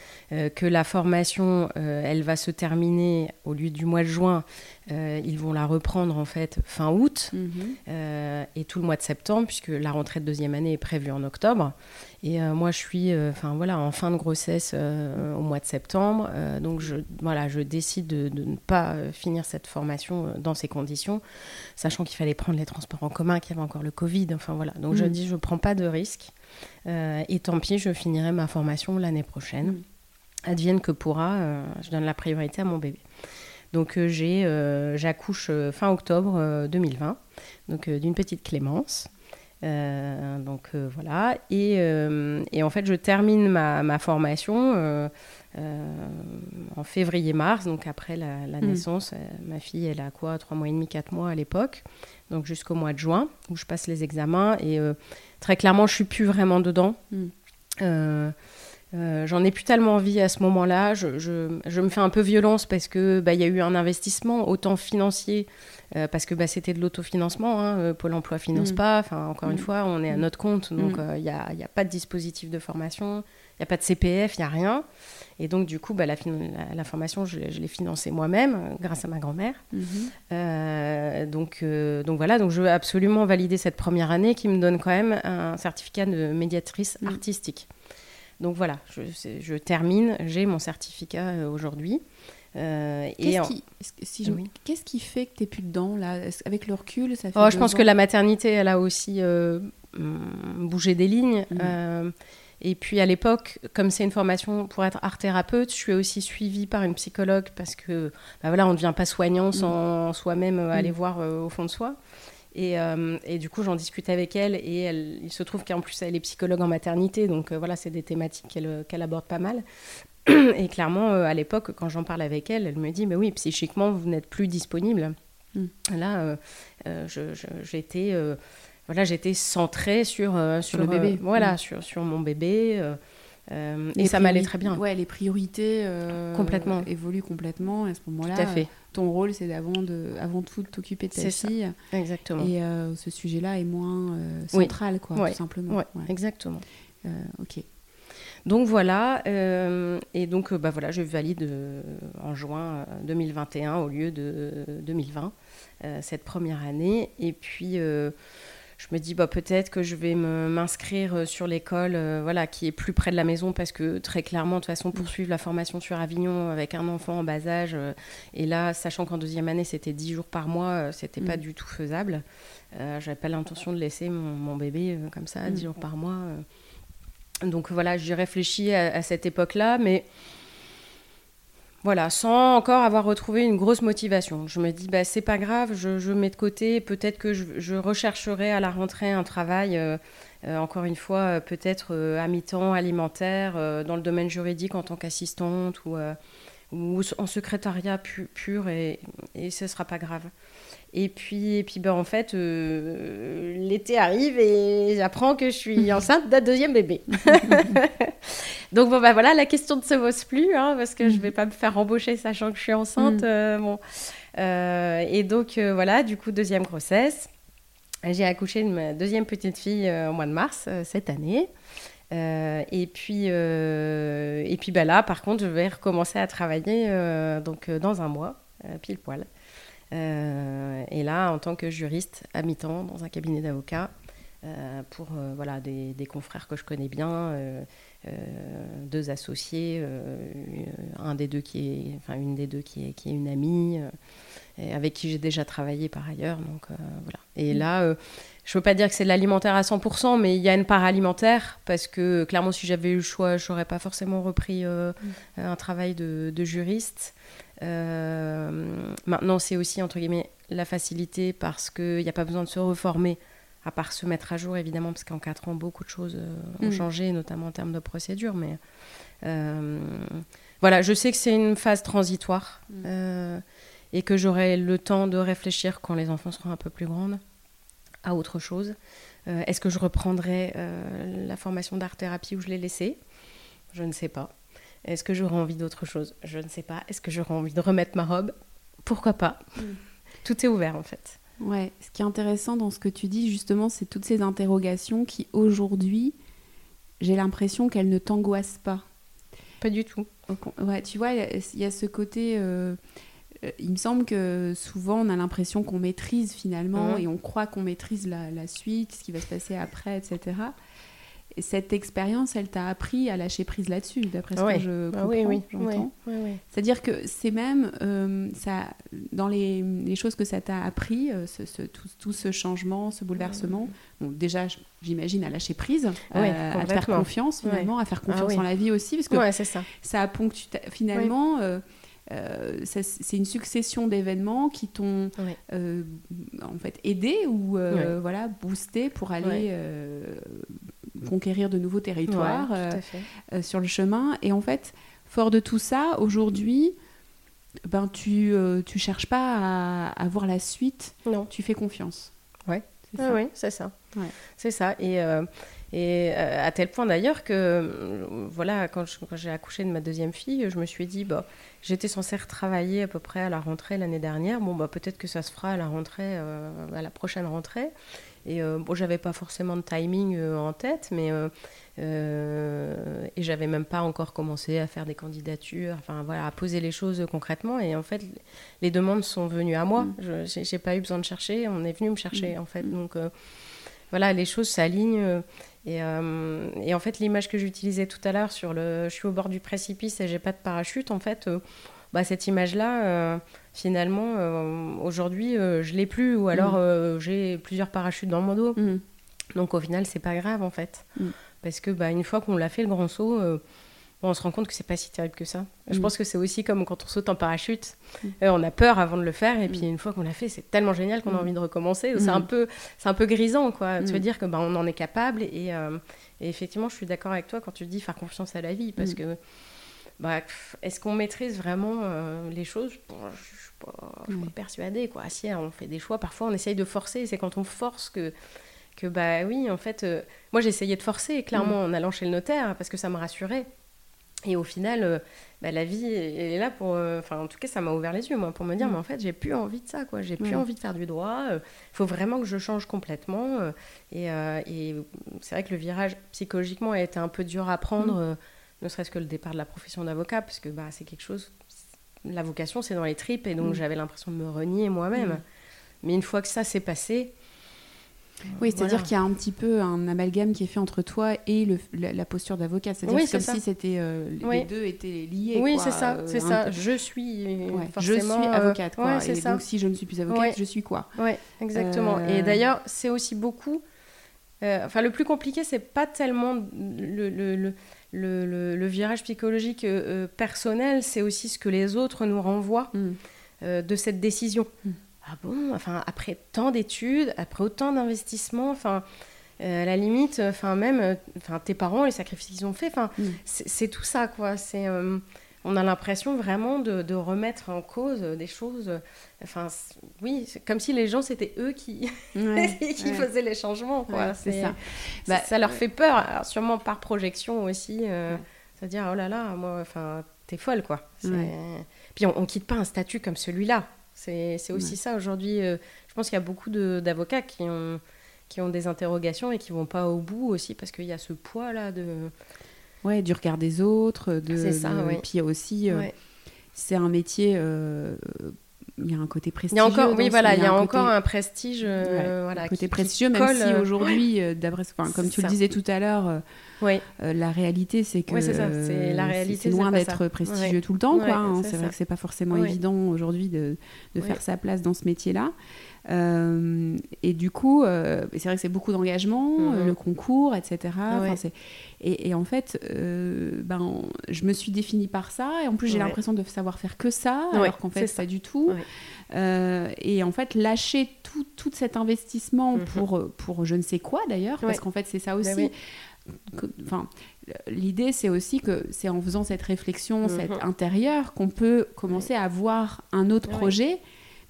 que la formation, elle va se terminer au lieu du mois de juin. ils vont la reprendre en fait fin août Mhm. et tout le mois de septembre, puisque la rentrée de deuxième année est prévue en octobre. Et euh, moi, je suis, euh, enfin voilà, en fin de grossesse euh, au mois de septembre. Donc je, voilà, je décide de, de ne pas finir cette formation dans ces conditions, sachant qu'il fallait prendre les transports en commun, qu'il y avait encore le Covid. Enfin voilà. Donc je Mm. dis, je prends pas de risque. Et tant pis, je finirai ma formation l'année prochaine. Mm. Advienne que pourra, euh, je donne la priorité à mon bébé. Donc euh, j'ai, euh, j'accouche fin octobre euh, 2020, donc d'une petite Clémence. Euh, donc euh, voilà. Et, euh, et en fait, je termine ma, ma formation en février-mars, donc après la, la Mm. naissance. Ma fille, elle a quoi Trois mois et demi, quatre mois à l'époque. Donc jusqu'au mois de juin, où je passe les examens. Et très clairement, je suis plus vraiment dedans. Mm. Euh, j'en ai plus tellement envie à ce moment-là. Je, je, me fais un peu violence parce que bah, y a eu un investissement autant financier euh, parce que bah, c'était de l'autofinancement. Hein, euh, Pôle Emploi finance mm. pas. Enfin, encore une mm. fois, on est à mm. notre compte, donc il n'y a, a, pas de dispositif de formation, il n'y a pas de CPF, il n'y a rien. Et donc, du coup, bah, la, la, formation, je, l'ai financée moi-même grâce à ma grand-mère. Mm-hmm. donc, donc voilà, donc je veux absolument valider cette première année qui me donne quand même un certificat de médiatrice artistique. Donc voilà, je, termine, j'ai mon certificat euh, aujourd'hui. Euh, qu'est-ce, qui, si qu'est-ce qui fait que tu n'es plus dedans là? Avec le recul, ça fait oh, Je pense que la maternité, elle a aussi euh, mm, bougé des lignes. Mmh. et puis à l'époque, comme c'est une formation pour être art thérapeute, je suis aussi suivie par une psychologue parce que bah voilà, on ne devient pas soignant mmh. sans soi-même aller mmh. voir au fond de soi. Euh, et, du coup, j'en discutais avec elle et elle, il se trouve qu'en plus, elle est psychologue en maternité, donc euh, voilà, c'est des thématiques qu'elle aborde pas mal. (clears throat) Et clairement, euh, à l'époque, quand j'en parle avec elle, elle me dit, mais oui, psychiquement, vous n'êtes plus disponible. Mm. Là, j'étais voilà, j'étais centrée sur, sur le bébé. voilà, mm. sur, sur mon bébé. et ça m'allait très bien. Ouais, les priorités complètement. évoluent complètement à ce moment-là. Tout à fait ton rôle, c'est avant, de, avant tout de t'occuper de ta fille. Exactement. Et euh, ce sujet-là est moins euh, central, quoi, tout simplement. Ouais, exactement. Euh, ok. Donc voilà, et donc bah voilà, je valide en juin 2021 au lieu de 2020 cette première année. Et puis je me dis bah, peut-être que je vais m'inscrire euh, sur l'école euh, voilà, qui est plus près de la maison parce que très clairement, de toute façon, poursuivre la formation sur Avignon avec un enfant en bas âge, euh, et là, sachant qu'en deuxième année, c'était 10 jours par mois, c'était pas mm. du tout faisable. J'avais pas l'intention de laisser mon, bébé comme ça, 10 mm. jours par mois. Donc voilà, j'ai réfléchi à, à cette époque-là, mais voilà, sans encore avoir retrouvé une grosse motivation. Je me dis, bah, c'est pas grave, je, mets de côté, peut-être que je, rechercherai à la rentrée un travail, euh, euh, encore une fois, euh, peut-être à mi-temps, alimentaire, dans le domaine juridique en tant qu'assistante ou, en secrétariat pur, et, et ce sera pas grave. Et puis, et puis ben, en fait, euh, l'été arrive et j'apprends que je suis (laughs) enceinte d'un deuxième bébé. (laughs) Donc, bon, ben voilà, la question ne se pose plus, hein, parce que je ne vais pas me faire embaucher sachant que je suis enceinte. Mm. Euh, bon. Euh, et donc, voilà, du coup, deuxième grossesse. J'ai accouché de ma deuxième petite fille au mois de mars cette année. et puis, et puis ben là, par contre, je vais recommencer à travailler donc, dans un mois, pile poil. Euh, et là, en tant que juriste à mi-temps dans un cabinet d'avocats, euh, pour euh, voilà, des, confrères que je connais bien, deux associés, un des deux qui est, enfin, une des deux qui est, qui est une amie, et avec qui j'ai déjà travaillé par ailleurs. Donc, voilà. Et mm. là, je ne veux pas dire que c'est de l'alimentaire à 100%, mais il y a une part alimentaire, parce que clairement, si j'avais eu le choix, je n'aurais pas forcément repris mm. un travail de, de juriste. Euh, maintenant, c'est aussi, entre guillemets, la facilité parce qu'il n'y a pas besoin de se reformer, à part se mettre à jour, évidemment, parce qu'en 4 ans, beaucoup de choses euh, ont mm. changé, notamment en termes de procédure. Mais euh, voilà, je sais que c'est une phase transitoire mm. et que j'aurai le temps de réfléchir quand les enfants seront un peu plus grandes à autre chose. Est-ce que je reprendrai la formation d'art-thérapie où je l'ai laissée? Je ne sais pas. Est-ce que j'aurais envie d'autre chose? Je ne sais pas. Est-ce que j'aurais envie de remettre ma robe? Pourquoi pas? Mm. Tout est ouvert en fait. Ouais, ce qui est intéressant dans ce que tu dis justement, c'est toutes ces interrogations qui aujourd'hui, j'ai l'impression qu'elles ne t'angoissent pas. Pas du tout. Ouais, tu vois, il y, a ce côté. Euh, euh, il me semble que souvent on a l'impression qu'on maîtrise finalement et on croit qu'on maîtrise la, la, suite, ce qui va se passer après, etc cette expérience, elle t'a appris à lâcher prise là-dessus, d'après ce que je ah comprends, oui, oui, C'est-à-dire que c'est même euh, ça, dans les, les, choses que ça t'a appris, euh, ce, tout, ce changement, ce bouleversement. Bon, déjà, j'imagine à lâcher prise, euh, à faire confiance finalement, à faire ah confiance en la vie aussi, parce que ça. ça a ponctué finalement. c'est une succession d'événements qui t'ont en fait aidé ou voilà boosté pour aller conquérir de nouveaux territoires euh, euh, sur le chemin. Et en fait, fort de tout ça, aujourd'hui, ben, tu euh, tu cherches pas à, voir la suite, non. tu fais confiance. Ouais. Ça. Oui, c'est ça. C'est ça. Et, Et à tel point d'ailleurs que, voilà, quand j'ai accouché de ma deuxième fille, je me suis dit, bah, j'étais censée retravailler à peu près à la rentrée l'année dernière. Bon, bah, peut-être que ça se fera à la rentrée, à la prochaine rentrée. Et bon, j'avais pas forcément de timing en tête, mais euh, et j'avais même pas encore commencé à faire des candidatures, enfin voilà, à poser les choses concrètement. Et en fait, les demandes sont venues à moi. Mm. Je j'ai pas eu besoin de chercher, on est venu me chercher mm. en fait. Mm. Donc euh, voilà, les choses s'alignent. Et, euh, et, en fait, l'image que j'utilisais tout à l'heure sur le, je suis au bord du précipice et j'ai pas de parachute. En fait, bah, cette image-là, finalement, aujourd'hui, je l'ai plus, ou alors j'ai plusieurs parachutes dans mon dos. Donc au final, c'est pas grave en fait. Parce que bah, une fois qu'on l'a fait le grand saut, euh, on se rend compte que c'est pas si terrible que ça. Je mm. pense que c'est aussi comme quand on saute en parachute, mm. euh, on a peur avant de le faire et puis mm. une fois qu'on l'a fait, c'est tellement génial qu'on a envie de recommencer. C'est un peu, c'est un peu grisant quoi. Tu veux dire que bah, on en est capable euh, et, effectivement, je suis d'accord avec toi quand tu dis faire confiance à la vie parce que bah, est-ce qu'on maîtrise vraiment les choses? Je suis pas, suis pas persuadée quoi. Si on fait des choix, parfois on essaye de forcer. C'est quand on force que que bah oui, en fait, euh, moi j'essayais de forcer clairement mm. en allant chez le notaire parce que ça me rassurait. Et au final, euh, bah, la vie est là pour. Euh, enfin, en tout cas, ça m'a ouvert les yeux, moi, pour me dire, mm. mais en fait, j'ai plus envie de ça, quoi. J'ai plus envie de faire du droit. Il faut vraiment que je change complètement. et, et c'est vrai que le virage psychologiquement a été un peu dur à prendre, mm. Ne serait-ce que le départ de la profession d'avocat, parce que bah, c'est quelque chose. La vocation, c'est dans les tripes, et donc j'avais l'impression de me renier moi-même. Mais une fois que ça s'est passé, oui, c'est-à-dire qu'il y a un petit peu un amalgame qui est fait entre toi et le, la, posture d'avocat. C'est-à-dire comme si c'était euh, les deux étaient liés. Oui, c'est ça, euh, c'est ça. Je suis je suis avocate. Quoi. et donc si je ne suis plus avocate, je suis quoi? Oui, exactement. Et euh, d'ailleurs, c'est aussi beaucoup. enfin, le plus compliqué, c'est pas tellement le, le, le, le virage psychologique personnel, c'est aussi ce que les autres nous renvoient hmm. de cette décision. Hmm ah bon Enfin, après tant d'études, après autant d'investissements, enfin, euh, à la limite, enfin, même, euh, enfin, tes parents, les sacrifices qu'ils ont faits, enfin, mm. c'est tout ça, quoi. C'est, euh, on a l'impression vraiment de, de, remettre en cause des choses. Enfin, oui, comme si les gens, c'était eux qui, (laughs) qui faisaient les changements, quoi. c'est ça. Bah, ça leur fait peur, sûrement par projection aussi. C'est-à-dire, oh là là, moi, enfin, t'es folle, quoi. Puis on, on quitte pas un statut comme celui-là. C'est aussi ça aujourd'hui. Euh, je pense qu'il y a beaucoup d'avocats qui ont, qui ont des interrogations et qui vont pas au bout aussi parce qu'il y a ce poids là de. Ouais, du regard des autres. De, c'est ça, Et puis aussi, euh, c'est un métier euh, il y a un côté prestigieux. Il y a encore, oui, voilà, il y a, encore un prestige, voilà, un côté prestigieux, même si aujourd'hui, comme tu le disais tout à l'heure. Euh, la réalité, c'est que c'est, c'est la réalité, c'est loin d'être prestigieux tout le temps. Quoi, hein. c'est, vrai que c'est pas forcément évident aujourd'hui de, de faire sa place dans ce métier-là. Euh, et du coup, euh, c'est vrai que c'est beaucoup d'engagement, mm-hmm. le concours, etc. Et, et, en fait, ben, je me suis définie par ça, et en plus j'ai l'impression de savoir faire que ça, alors qu'en fait, pas du tout. et en fait, lâcher tout, tout cet investissement mm-hmm. pour, pour je ne sais quoi d'ailleurs, parce qu'en fait, c'est ça ben aussi. Enfin, l'idée, c'est aussi que c'est en faisant cette réflexion, cette mhm. intérieure, qu'on peut commencer à avoir un autre projet.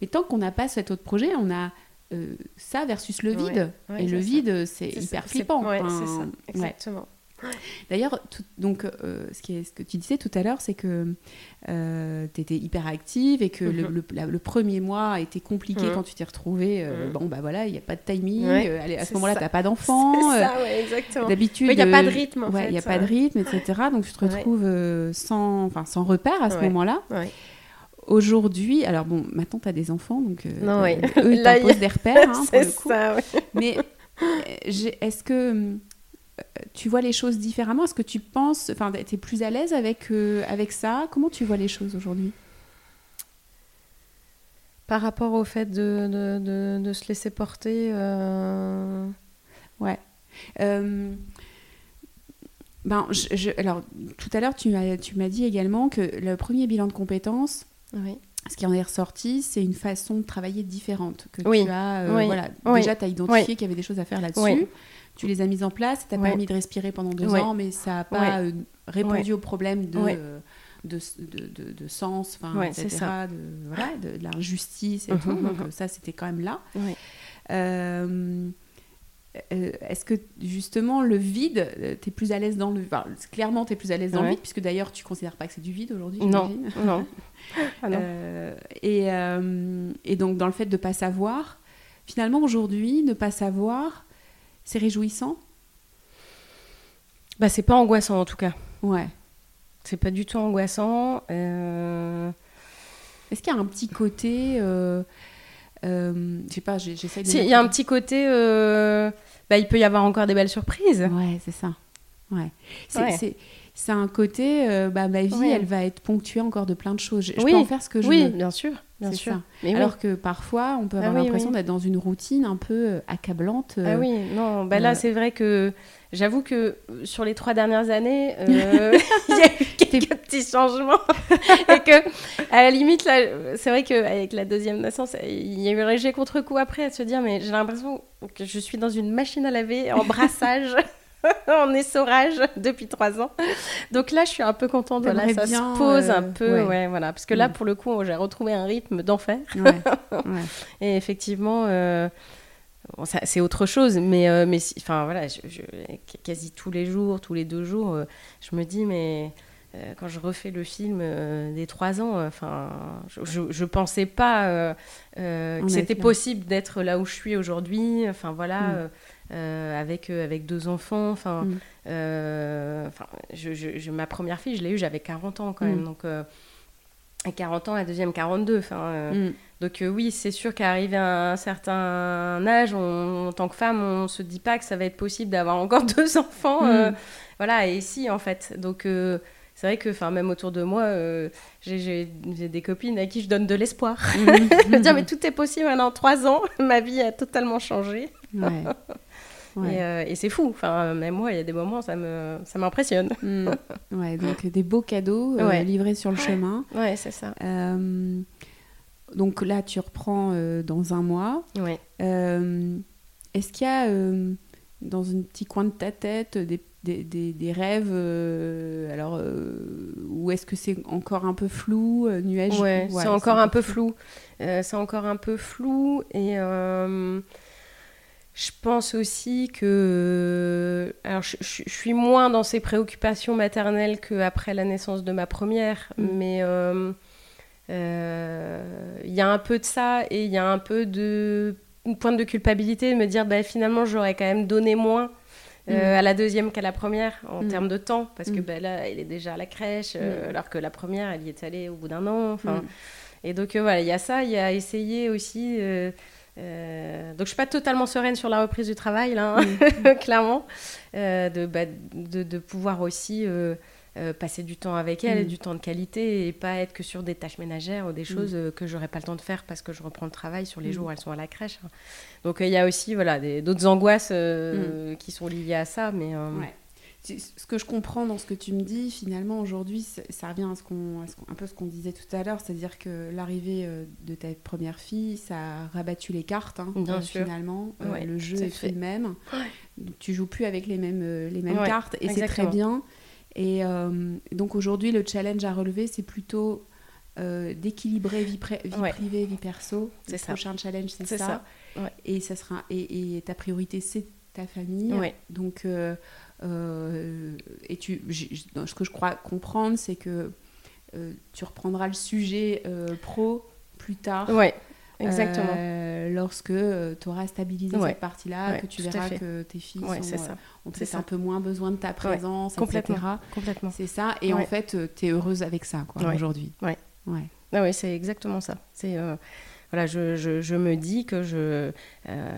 Mais tant qu'on n'a pas cet autre projet, on a euh, ça versus le vide. Et le vide, c'est hyper flippant. c'est ça, exactement. D'ailleurs, donc, euh, ce, qui est, ce que tu disais tout à l'heure, c'est que euh, tu étais hyper active et que le, mhm. premier mois a été compliqué mhm. quand tu t'es retrouvée. Euh, mhm. Bon, bah voilà, il n'y a pas de timing. à ce moment-là, tu n'as pas (laughs) d'enfant. C'est ça, ouais, exactement. D'habitude. Il n'y a pas de rythme. Il n'y a pas de rythme, etc. Donc, tu te retrouves sans, sans repère à ce moment-là. Aujourd'hui, alors bon, maintenant tu as des enfants, donc non, eux, ils t'imposent des repères. (laughs) Hein, pour le coup. Ça, Mais est-ce que tu vois les choses différemment? Est-ce que tu penses, enfin, tu es plus à l'aise avec, euh, avec ça? Comment tu vois les choses aujourd'hui? Par rapport au fait de, de, de, se laisser porter euh, Ouais. Euh, ben, je, alors, tout à l'heure, tu m'as, tu m'as dit également que le premier bilan de compétences, ce qui en est ressorti, c'est une façon de travailler différente. Que oui. tu as, Voilà, Déjà, tu as identifié qu'il y avait des choses à faire là-dessus tu les as mises en place, ça t'a permis de respirer pendant deux ans, mais ça n'a pas euh, répondu au problème de, euh, de, de, de, sens, etc., de, voilà, de, l'injustice et tout. Mhm, Donc mhm. ça, c'était quand même là. est-ce que justement le vide, tu es plus à l'aise dans le enfin, Clairement, tu es plus à l'aise dans le vide, puisque d'ailleurs, tu considères pas que c'est du vide aujourd'hui Non, non. (laughs) Ah non. et, et, donc, dans le fait de ne pas savoir, finalement, aujourd'hui, ne pas savoir, c'est réjouissant? Bah, c'est pas angoissant en tout cas. Ouais. C'est pas du tout angoissant. Euh... Est-ce qu'il y a un petit côté. Euh, euh, je sais pas, j'essaie de. Il y a un petit côté. Euh, bah, il peut y avoir encore des belles surprises. Ouais, c'est ça. Ouais. C'est un côté. Euh, bah, ma vie, elle va être ponctuée encore de plein de choses. Je, oui. peux en faire ce que je oui, veux. bien sûr. Bien sûr. Mais Alors que parfois, on peut avoir ah l'impression d'être dans une routine un peu accablante. Ah oui, non, bah là, c'est vrai que J'avoue que euh, sur les trois dernières années, euh, (laughs) il y a eu quelques petits changements. (laughs) et que, à la limite, là, c'est vrai qu'avec la deuxième naissance, il y a eu un léger contre-coup après à se dire mais j'ai l'impression que je suis dans une machine à laver en brassage. (laughs) (laughs) en essorage depuis trois ans. Donc là, je suis un peu contente. Voilà, ça se pose un euh, peu. Ouais. voilà. Parce que là, mm. pour le coup, j'ai retrouvé un rythme d'enfer. (laughs) Et effectivement, c'est autre chose, mais, euh, mais enfin voilà, je, quasi tous les jours, tous les deux jours, euh, je me dis, mais euh, quand je refais le film des trois ans, enfin, je, je, pensais pas que c'était possible d'être là où je suis aujourd'hui, enfin voilà, mm. Avec, avec deux enfants, enfin, mm. je, ma première fille, je l'ai eue, j'avais 40 ans quand même, mm. donc. à 40 ans, la deuxième 42. Enfin, donc euh, oui, c'est sûr qu'à arriver à un certain âge, en tant que femme, on se dit pas que ça va être possible d'avoir encore (laughs) deux enfants. Euh, mm. voilà, et si en fait. Donc euh, c'est vrai que, enfin, même autour de moi, j'ai des copines à qui je donne de l'espoir. Mm. (laughs) je veux dire, mais tout est possible. En trois ans, (laughs) ma vie a totalement changé. Et, c'est fou. Enfin, même moi, il y a des moments, ça me, ça m'impressionne. Mm. Ouais, donc des beaux cadeaux livrés sur le chemin. Ouais, c'est ça. Donc là, tu reprends euh, dans un mois. Ouais. Euh, est-ce qu'il y a euh, dans un petit coin de ta tête des, des, des, rêves alors ou est-ce que c'est encore un peu flou nuage ouais, c'est encore un peu flou, c'est encore un peu flou et je pense aussi que alors je, suis moins dans ces préoccupations maternelles qu'après la naissance de ma première mm. mais euh, il y a un peu de ça et il y a un peu de une pointe de culpabilité de me dire bah, finalement j'aurais quand même donné moins euh, mm. à la deuxième qu'à la première en mm. termes de temps parce que bah, là elle est déjà à la crèche euh, alors que la première elle y est allée au bout d'un an enfin et donc voilà il y a ça il y a essayé aussi donc je suis pas totalement sereine sur la reprise du travail là hein, (laughs) clairement de, bah, de, de, pouvoir aussi euh, passer du temps avec elle, mm. du temps de qualité, et pas être que sur des tâches ménagères ou des mm. choses euh, que j'aurais pas le temps de faire parce que je reprends le travail sur les mm. jours où elles sont à la crèche. Hein. Donc euh, il y a aussi voilà, d'autres angoisses qui sont liées à ça. Mais, Ce que je comprends dans ce que tu me dis, finalement, aujourd'hui, ça revient à, ce qu'on, un peu ce qu'on disait tout à l'heure, c'est-à-dire que l'arrivée de ta première fille, ça a rabattu les cartes, hein, Bien finalement. le jeu est fait le même. Tu joues plus avec les mêmes, les mêmes cartes, et c'est très bien. Et euh, donc aujourd'hui, le challenge à relever, c'est plutôt euh, d'équilibrer vie, privée, vie perso. Le prochain challenge, c'est ça. Et, ça sera, et, ta priorité, c'est ta famille. Donc, euh, et tu, ce que je crois comprendre, c'est que tu reprendras le sujet pro plus tard. Ouais. Exactement. Euh, lorsque euh, tu auras stabilisé cette partie-là, que tu verras que tes filles sont, euh, ont peut-être un peu moins besoin de ta présence, complètement. etc. Complètement. C'est ça. Et en fait, tu es heureuse avec ça aujourd'hui. Ouais. Ouais. Ah ouais, c'est exactement ça. C'est voilà, je, je, me dis que je, euh,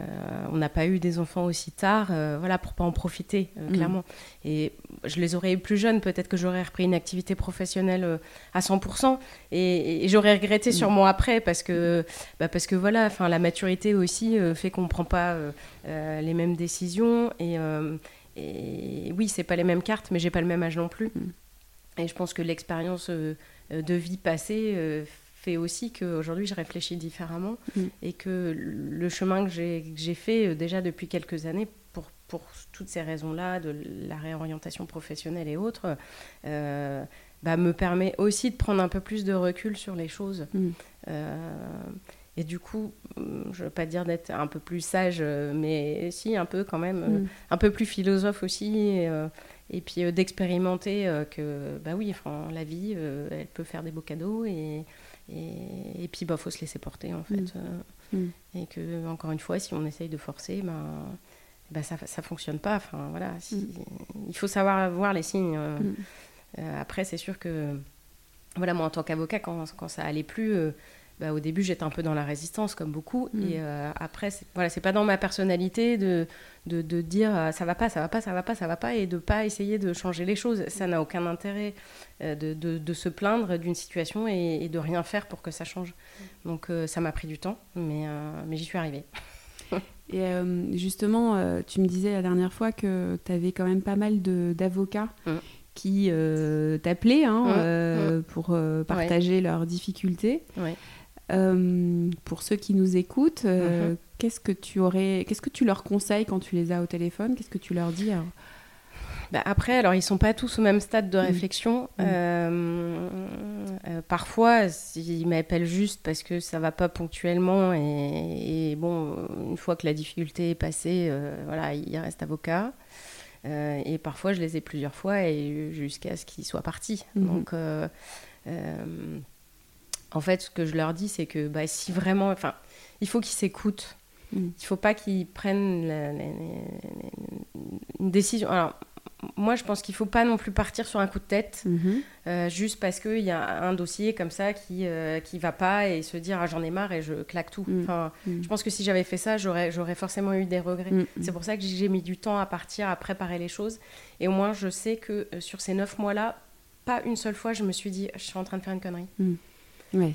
on n'a pas eu des enfants aussi tard, euh, voilà, pour pas en profiter, euh, mm. clairement. Et je les aurais eu plus jeunes, peut-être que j'aurais repris une activité professionnelle à 100%, et, j'aurais regretté mm. sûrement après, parce que, bah parce que voilà, enfin, la maturité aussi fait qu'on ne prend pas les mêmes décisions, et, et oui, c'est pas les mêmes cartes, mais j'ai pas le même âge non plus. Mm. Et je pense que l'expérience de vie passée fait aussi qu'aujourd'hui je réfléchis différemment mm. et que le chemin que j'ai fait euh, déjà depuis quelques années pour, pour toutes ces raisons-là, de la réorientation professionnelle et autres, euh, bah, me permet aussi de prendre un peu plus de recul sur les choses. Mm. Euh, Et du coup, je ne veux pas dire d'être un peu plus sage, mais si, un peu quand même, mm. un peu plus philosophe aussi. Et, et puis d'expérimenter que, bah oui, la vie, elle peut faire des beaux cadeaux. Et, et, puis, il bah, faut se laisser porter, en fait. Mm. Mm. Et que, encore une fois, si on essaye de forcer, ben bah, ça ne fonctionne pas. Enfin, voilà, Il faut savoir voir les signes. après, c'est sûr que voilà, moi en tant qu'avocat, quand, quand, ça allait plus, euh, bah, au début j'étais un peu dans la résistance, comme beaucoup. Mm. Et euh, après, c'est, voilà, c'est pas dans ma personnalité de, de, de, dire euh, ça va pas, ça va pas, ça va pas, ça va pas, et de pas essayer de changer les choses. Ça n'a aucun intérêt de, de, se plaindre d'une situation et, de rien faire pour que ça change. Mm. Donc ça m'a pris du temps, mais, mais j'y suis arrivée. (laughs) Et justement, tu me disais la dernière fois que tu avais quand même pas mal d'avocats mm qui euh, t'appelaient hein, euh, pour euh, partager leurs difficultés. Pour ceux qui nous écoutent, mmh. qu'est-ce que tu aurais, qu'est-ce que tu leur conseilles quand tu les as au téléphone? Qu'est-ce que tu leur dis bah, après, alors ils sont pas tous au même stade de réflexion. parfois, ils m'appellent juste parce que ça va pas ponctuellement et, et, bon, une fois que la difficulté est passée, voilà, il reste avocat. Euh, et parfois, je les ai plusieurs fois et jusqu'à ce qu'ils soient partis. Mhm. Donc, euh, euh, en fait, ce que je leur dis, c'est que bah, si vraiment, enfin, il faut qu'ils s'écoutent. Mhm. Il ne faut pas qu'ils prennent une décision. Alors, moi, je pense qu'il ne faut pas non plus partir sur un coup de tête, mhm. euh, juste parce qu'il y a un dossier comme ça qui ne euh, qui va pas et se dire ah, j'en ai marre et je claque tout. Mhm. Enfin, mhm. Je pense que si j'avais fait ça, j'aurais forcément eu des regrets. C'est pour ça que j'ai mis du temps à partir, à préparer les choses. Et au moins, je sais que euh, sur ces neuf mois-là, pas une seule fois, je me suis dit je suis en train de faire une connerie. Ouais.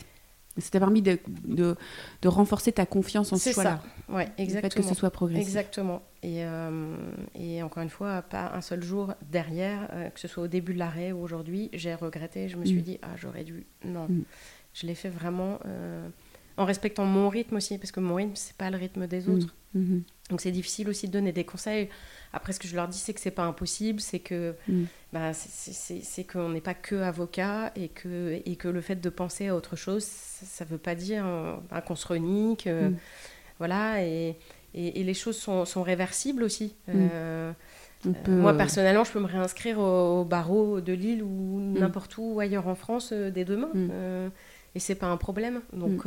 Ça t'a permis de, de, de, renforcer ta confiance en ce choix-là. Ouais, exactement. Le fait que ce soit progressif. Exactement. Et, euh, et, encore une fois, pas un seul jour derrière, euh, que ce soit au début de l'arrêt ou aujourd'hui, j'ai regretté. Je me suis mm. dit, ah, j'aurais dû. Non. Mm. Je l'ai fait vraiment euh, en respectant mon rythme aussi, parce que mon rythme, c'est pas le rythme des mm. autres. Mm-hmm. Donc c'est difficile aussi de donner des conseils. Après, ce que je leur dis, c'est que c'est pas impossible, c'est que mm. bah, c'est qu'on n'est pas que avocat et que, et que le fait de penser à autre chose, ça ne veut pas dire bah, qu'on se renique. Mm. Voilà, et, et, les choses sont, sont réversibles aussi. Mm. Euh, euh, moi, personnellement, je peux me réinscrire au, barreau de Lille ou n'importe où ailleurs en France euh, dès demain. et c'est pas un problème. Donc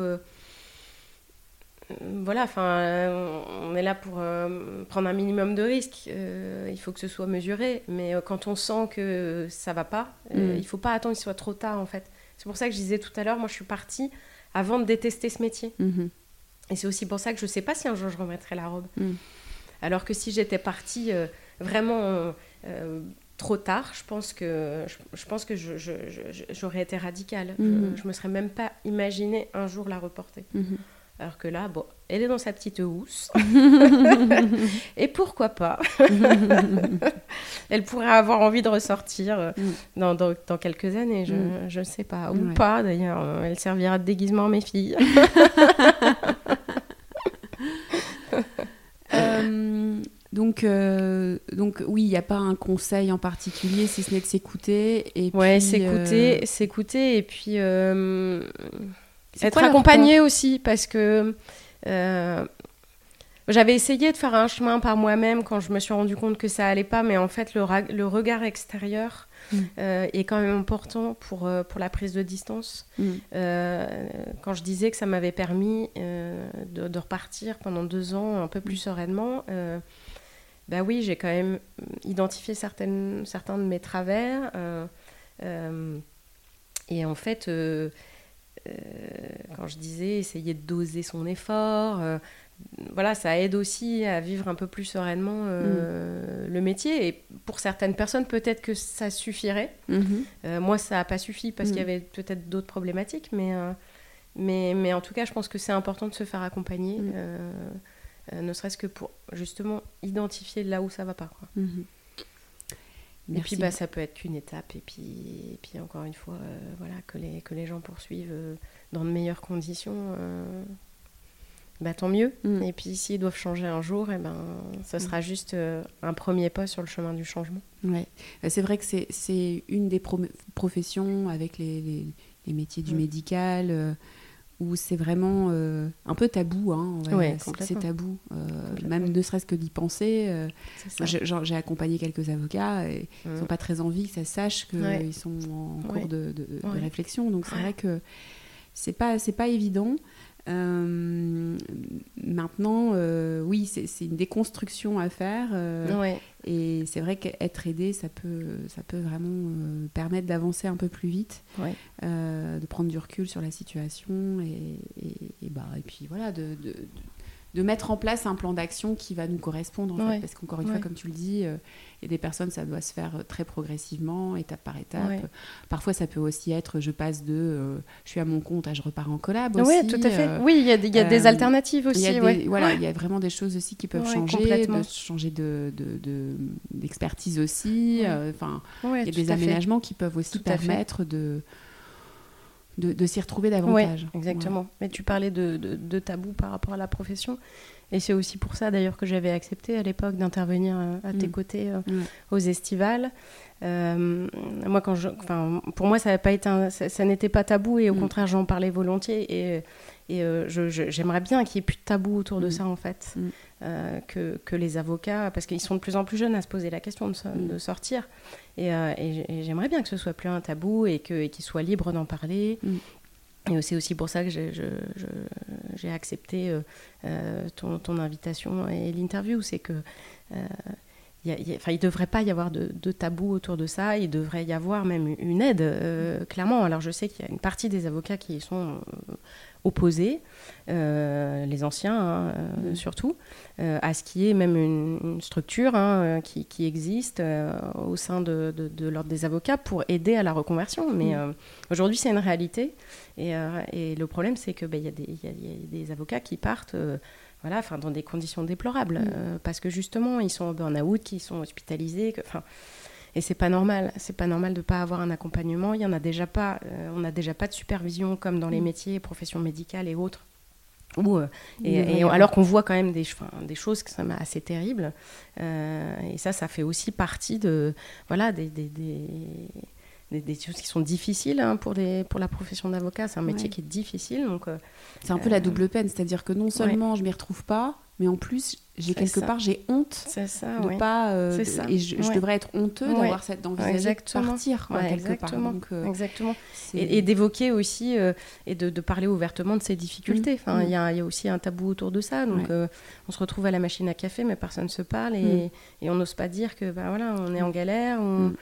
voilà, enfin, euh, on est là pour euh, prendre un minimum de risques. Euh, il faut que ce soit mesuré, mais quand on sent que ça va pas, mm. il faut pas attendre qu'il soit trop tard en fait. C'est pour ça que je disais tout à l'heure, moi je suis partie avant de détester ce métier. Mm-hmm. Et c'est aussi pour ça que je sais pas si un jour je remettrai la robe. Mm. Alors que si j'étais partie vraiment trop tard, je pense que je, pense que j'aurais été radicale. Je, mm-hmm. je, me serais même pas imaginé un jour la reporter. Mm-hmm. Alors que là, bon, elle est dans sa petite housse. (laughs) et pourquoi pas (laughs) Elle pourrait avoir envie de ressortir euh, mm. dans, quelques années, je ne mm. sais pas. Ou pas d'ailleurs. Elle servira de déguisement à mes filles. (laughs) Euh, donc, euh, donc oui, il n'y a pas un conseil en particulier, si ce n'est de s'écouter. Ouais, s'écouter, s'écouter et puis être accompagnée aussi, parce que euh, j'avais essayé de faire un chemin par moi-même quand je me suis rendu compte que ça allait pas, mais en fait, le, le regard extérieur mm. euh, est quand même important pour, euh, pour la prise de distance. Mm. quand je disais que ça m'avait permis de, de, repartir pendant deux ans un peu plus sereinement, bah oui, j'ai quand même identifié certaines, certains de mes travers. et en fait, quand je disais essayer de doser son effort, euh, voilà, ça aide aussi à vivre un peu plus sereinement euh, mm. le métier. Et pour certaines personnes, peut-être que ça suffirait. Mm-hmm. moi, ça n'a pas suffi parce qu'il y mm. avait peut-être d'autres problématiques, mais, mais, mais, en tout cas, je pense que c'est important de se faire accompagner, mm. ne serait-ce que pour justement identifier là où ça va pas. Quoi. Et puis bah, ça peut être qu'une étape. Et puis, et puis encore une fois, euh, voilà, que, les, que les gens poursuivent euh, dans de meilleures conditions, euh, bah, tant mieux. Mm. Et puis s'ils doivent changer un jour, et eh ben, ce sera mm. juste un premier pas sur le chemin du changement. Ouais. C'est vrai que c'est une des professions avec les, les, les, métiers du mm. médical où c'est vraiment euh, un peu tabou. Hein, Ouais, c'est- tabou, euh, même ne serait-ce que d'y penser. euh, j'ai accompagné quelques avocats et ils Mm. n'ont pas très envie que ça sache qu'ils Ouais. sont en Ouais. cours de, de- de Ouais. réflexion. Donc c'est vrai que c'est pas pas évident. Euh, maintenant, euh, oui, c'est une déconstruction à faire. euh, Ouais. et c'est vrai qu'être aidé, ça peut, ça peut vraiment permettre d'avancer un peu plus vite, Ouais. de prendre du recul sur la situation et, et, et bah, et puis voilà, de, de, de- de mettre en place un plan d'action qui va nous correspondre. En fait, Ouais. parce qu'encore une Ouais. fois, comme tu le dis, euh, il y a des personnes, ça doit se faire très progressivement, étape par étape. Ouais. Parfois, ça peut aussi être je passe de euh, je suis à mon compte à je repars en collab Oui, tout à fait. euh, oui, il y a, y a des euh, alternatives il y aussi. voilà, il y a vraiment des choses aussi qui peuvent changer, complètement. de changer de, de- de- d'expertise aussi. Euh, Enfin, il y a des fait. aménagements qui peuvent aussi Tout permettre de, de, de s'y retrouver Ouais, davantage. exactement. Mais tu parlais de, de, de tabou par rapport à la profession. Et c'est aussi pour ça d'ailleurs que j'avais accepté à l'époque d'intervenir euh, à tes Mm. côtés euh, aux estivales. Euh, moi, quand je, pour moi, ça, n'a pas été un- ça, ça n'était pas tabou et au Mm. contraire, j'en parlais volontiers. Et, et euh, j'aimerais bien qu'il n'y ait plus de tabou autour de Mm. ça, en fait. Mm. Euh, que, que les avocats, parce qu'ils sont de plus en plus jeunes à se poser la question de, so- Mm. de sortir. Et, euh, et j'aimerais bien que ce soit plus un tabou et qu'ils soient libres d'en parler. Et c'est aussi pour ça que j'ai accepté euh, ton, ton invitation et l'interview. C'est que y a- il y a- enfin, il ne devrait pas y avoir de, de tabou autour de ça. Il devrait y avoir même une aide, euh, clairement. Alors je sais qu'il y a une partie des avocats qui y sont euh, opposés, euh, les anciens hein, Mm. surtout, euh, à ce qui est même une, une structure hein, qui, qui existe euh, au sein de, de- de l'ordre des avocats pour aider à la reconversion. Mais Mm. aujourd'hui, c'est une réalité. Et, et le problème, c'est qu'il y, a des- il y a- il y a des avocats qui partent voilà, enfin, dans des conditions déplorables. Mm. euh, parce que justement, ils sont en burn-out, qu'ils sont hospitalisés. que- Enfin, et c'est pas normal. C'est pas normal de pas avoir un accompagnement. Il y en a déjà pas. euh, on n'a déjà pas de supervision comme dans les Mm. métiers, professions médicales et autres. Où, euh, et, alors qu'on voit quand même des, enfin, des choses qui sont assez terribles. Et ça, ça fait aussi partie de, voilà, des, des, des, des- des choses qui sont difficiles hein, pour, les, pour la profession d'avocat. C'est un métier Ouais. qui est difficile. Donc, euh, C'est un peu la double peine, c'est-à-dire que non seulement je m'y retrouve pas, mais en plus, j'ai quelque ça. part, j'ai honte ça, de ouais. pas. euh, de- ça. Et je, je Ouais. devrais être honteux Ouais. d'avoir cette d'envisager de partir quoi, Ouais, quelque exactement. part. Donc, euh, Exactement. Et, et d'évoquer aussi euh, et de, de parler ouvertement de ces difficultés. Mm. Enfin, il Mm. y, a, il y a aussi un tabou autour de ça. Donc, Ouais. euh, on se retrouve à la machine à café, mais personne ne se parle et, et on n'ose pas dire que bah, voilà, on est en galère. On...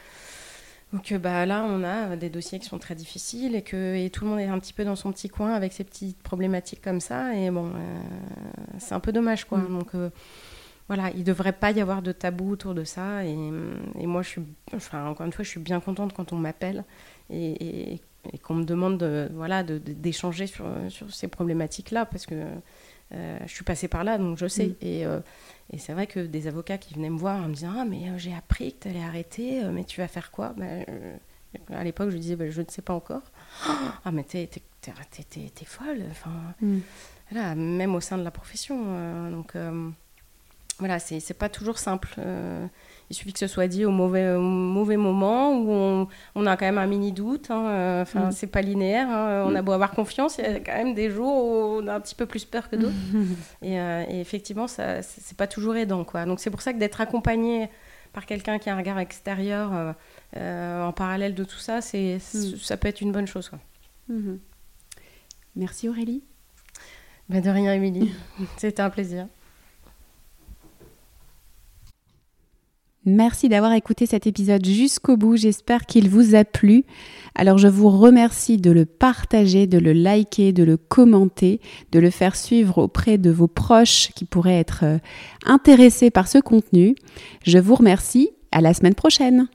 Donc euh, bah, là, on a des dossiers qui sont très difficiles et que et tout le monde est un petit peu dans son petit coin avec ses petites problématiques comme ça. Et bon, euh, c'est un peu dommage, quoi. Mm. Donc euh, voilà, il ne devrait pas y avoir de tabou autour de ça. Et, et moi, je suis, enfin, encore une fois, je suis bien contente quand on m'appelle et, et- et qu'on me demande de, voilà, de- de- d'échanger sur, sur ces problématiques-là parce que euh, je suis passée par là, donc je sais. Mm. Et, euh, et c'est vrai que des avocats qui venaient me voir en me disant Ah, mais euh, j'ai appris que tu allais arrêter, euh, mais tu vas faire quoi? Ben, euh, À l'époque, je disais Ben, Je ne sais pas encore. (gasps) Ah, mais t'es, t'es, t'es, t'es- t'es- t'es folle. Enfin, Mm. voilà, même au sein de la profession. euh, donc euh, voilà, c'est, c'est pas toujours simple. Euh, il suffit que ce soit dit au mauvais, au mauvais moment où on, on a quand même un mini doute. hein, euh, Enfin, Mm. c'est pas linéaire. hein, on a beau avoir confiance, il y a quand même des jours où on a un petit peu plus peur que d'autres. (laughs) Et, euh, et effectivement, ça, c'est c'est pas toujours aidant, quoi. Donc c'est pour ça que d'être accompagné par quelqu'un qui a un regard extérieur euh, euh, en parallèle de tout ça, c'est, Mm. ça peut être une bonne chose. Quoi. Mhm. Merci Aurélie. Ben, de rien, Émilie. (laughs) C'était un plaisir. Merci d'avoir écouté cet épisode jusqu'au bout. J'espère qu'il vous a plu. Alors je vous remercie de le partager, de le liker, de le commenter, de le faire suivre auprès de vos proches qui pourraient être euh, intéressés par ce contenu. Je vous remercie. À la semaine prochaine.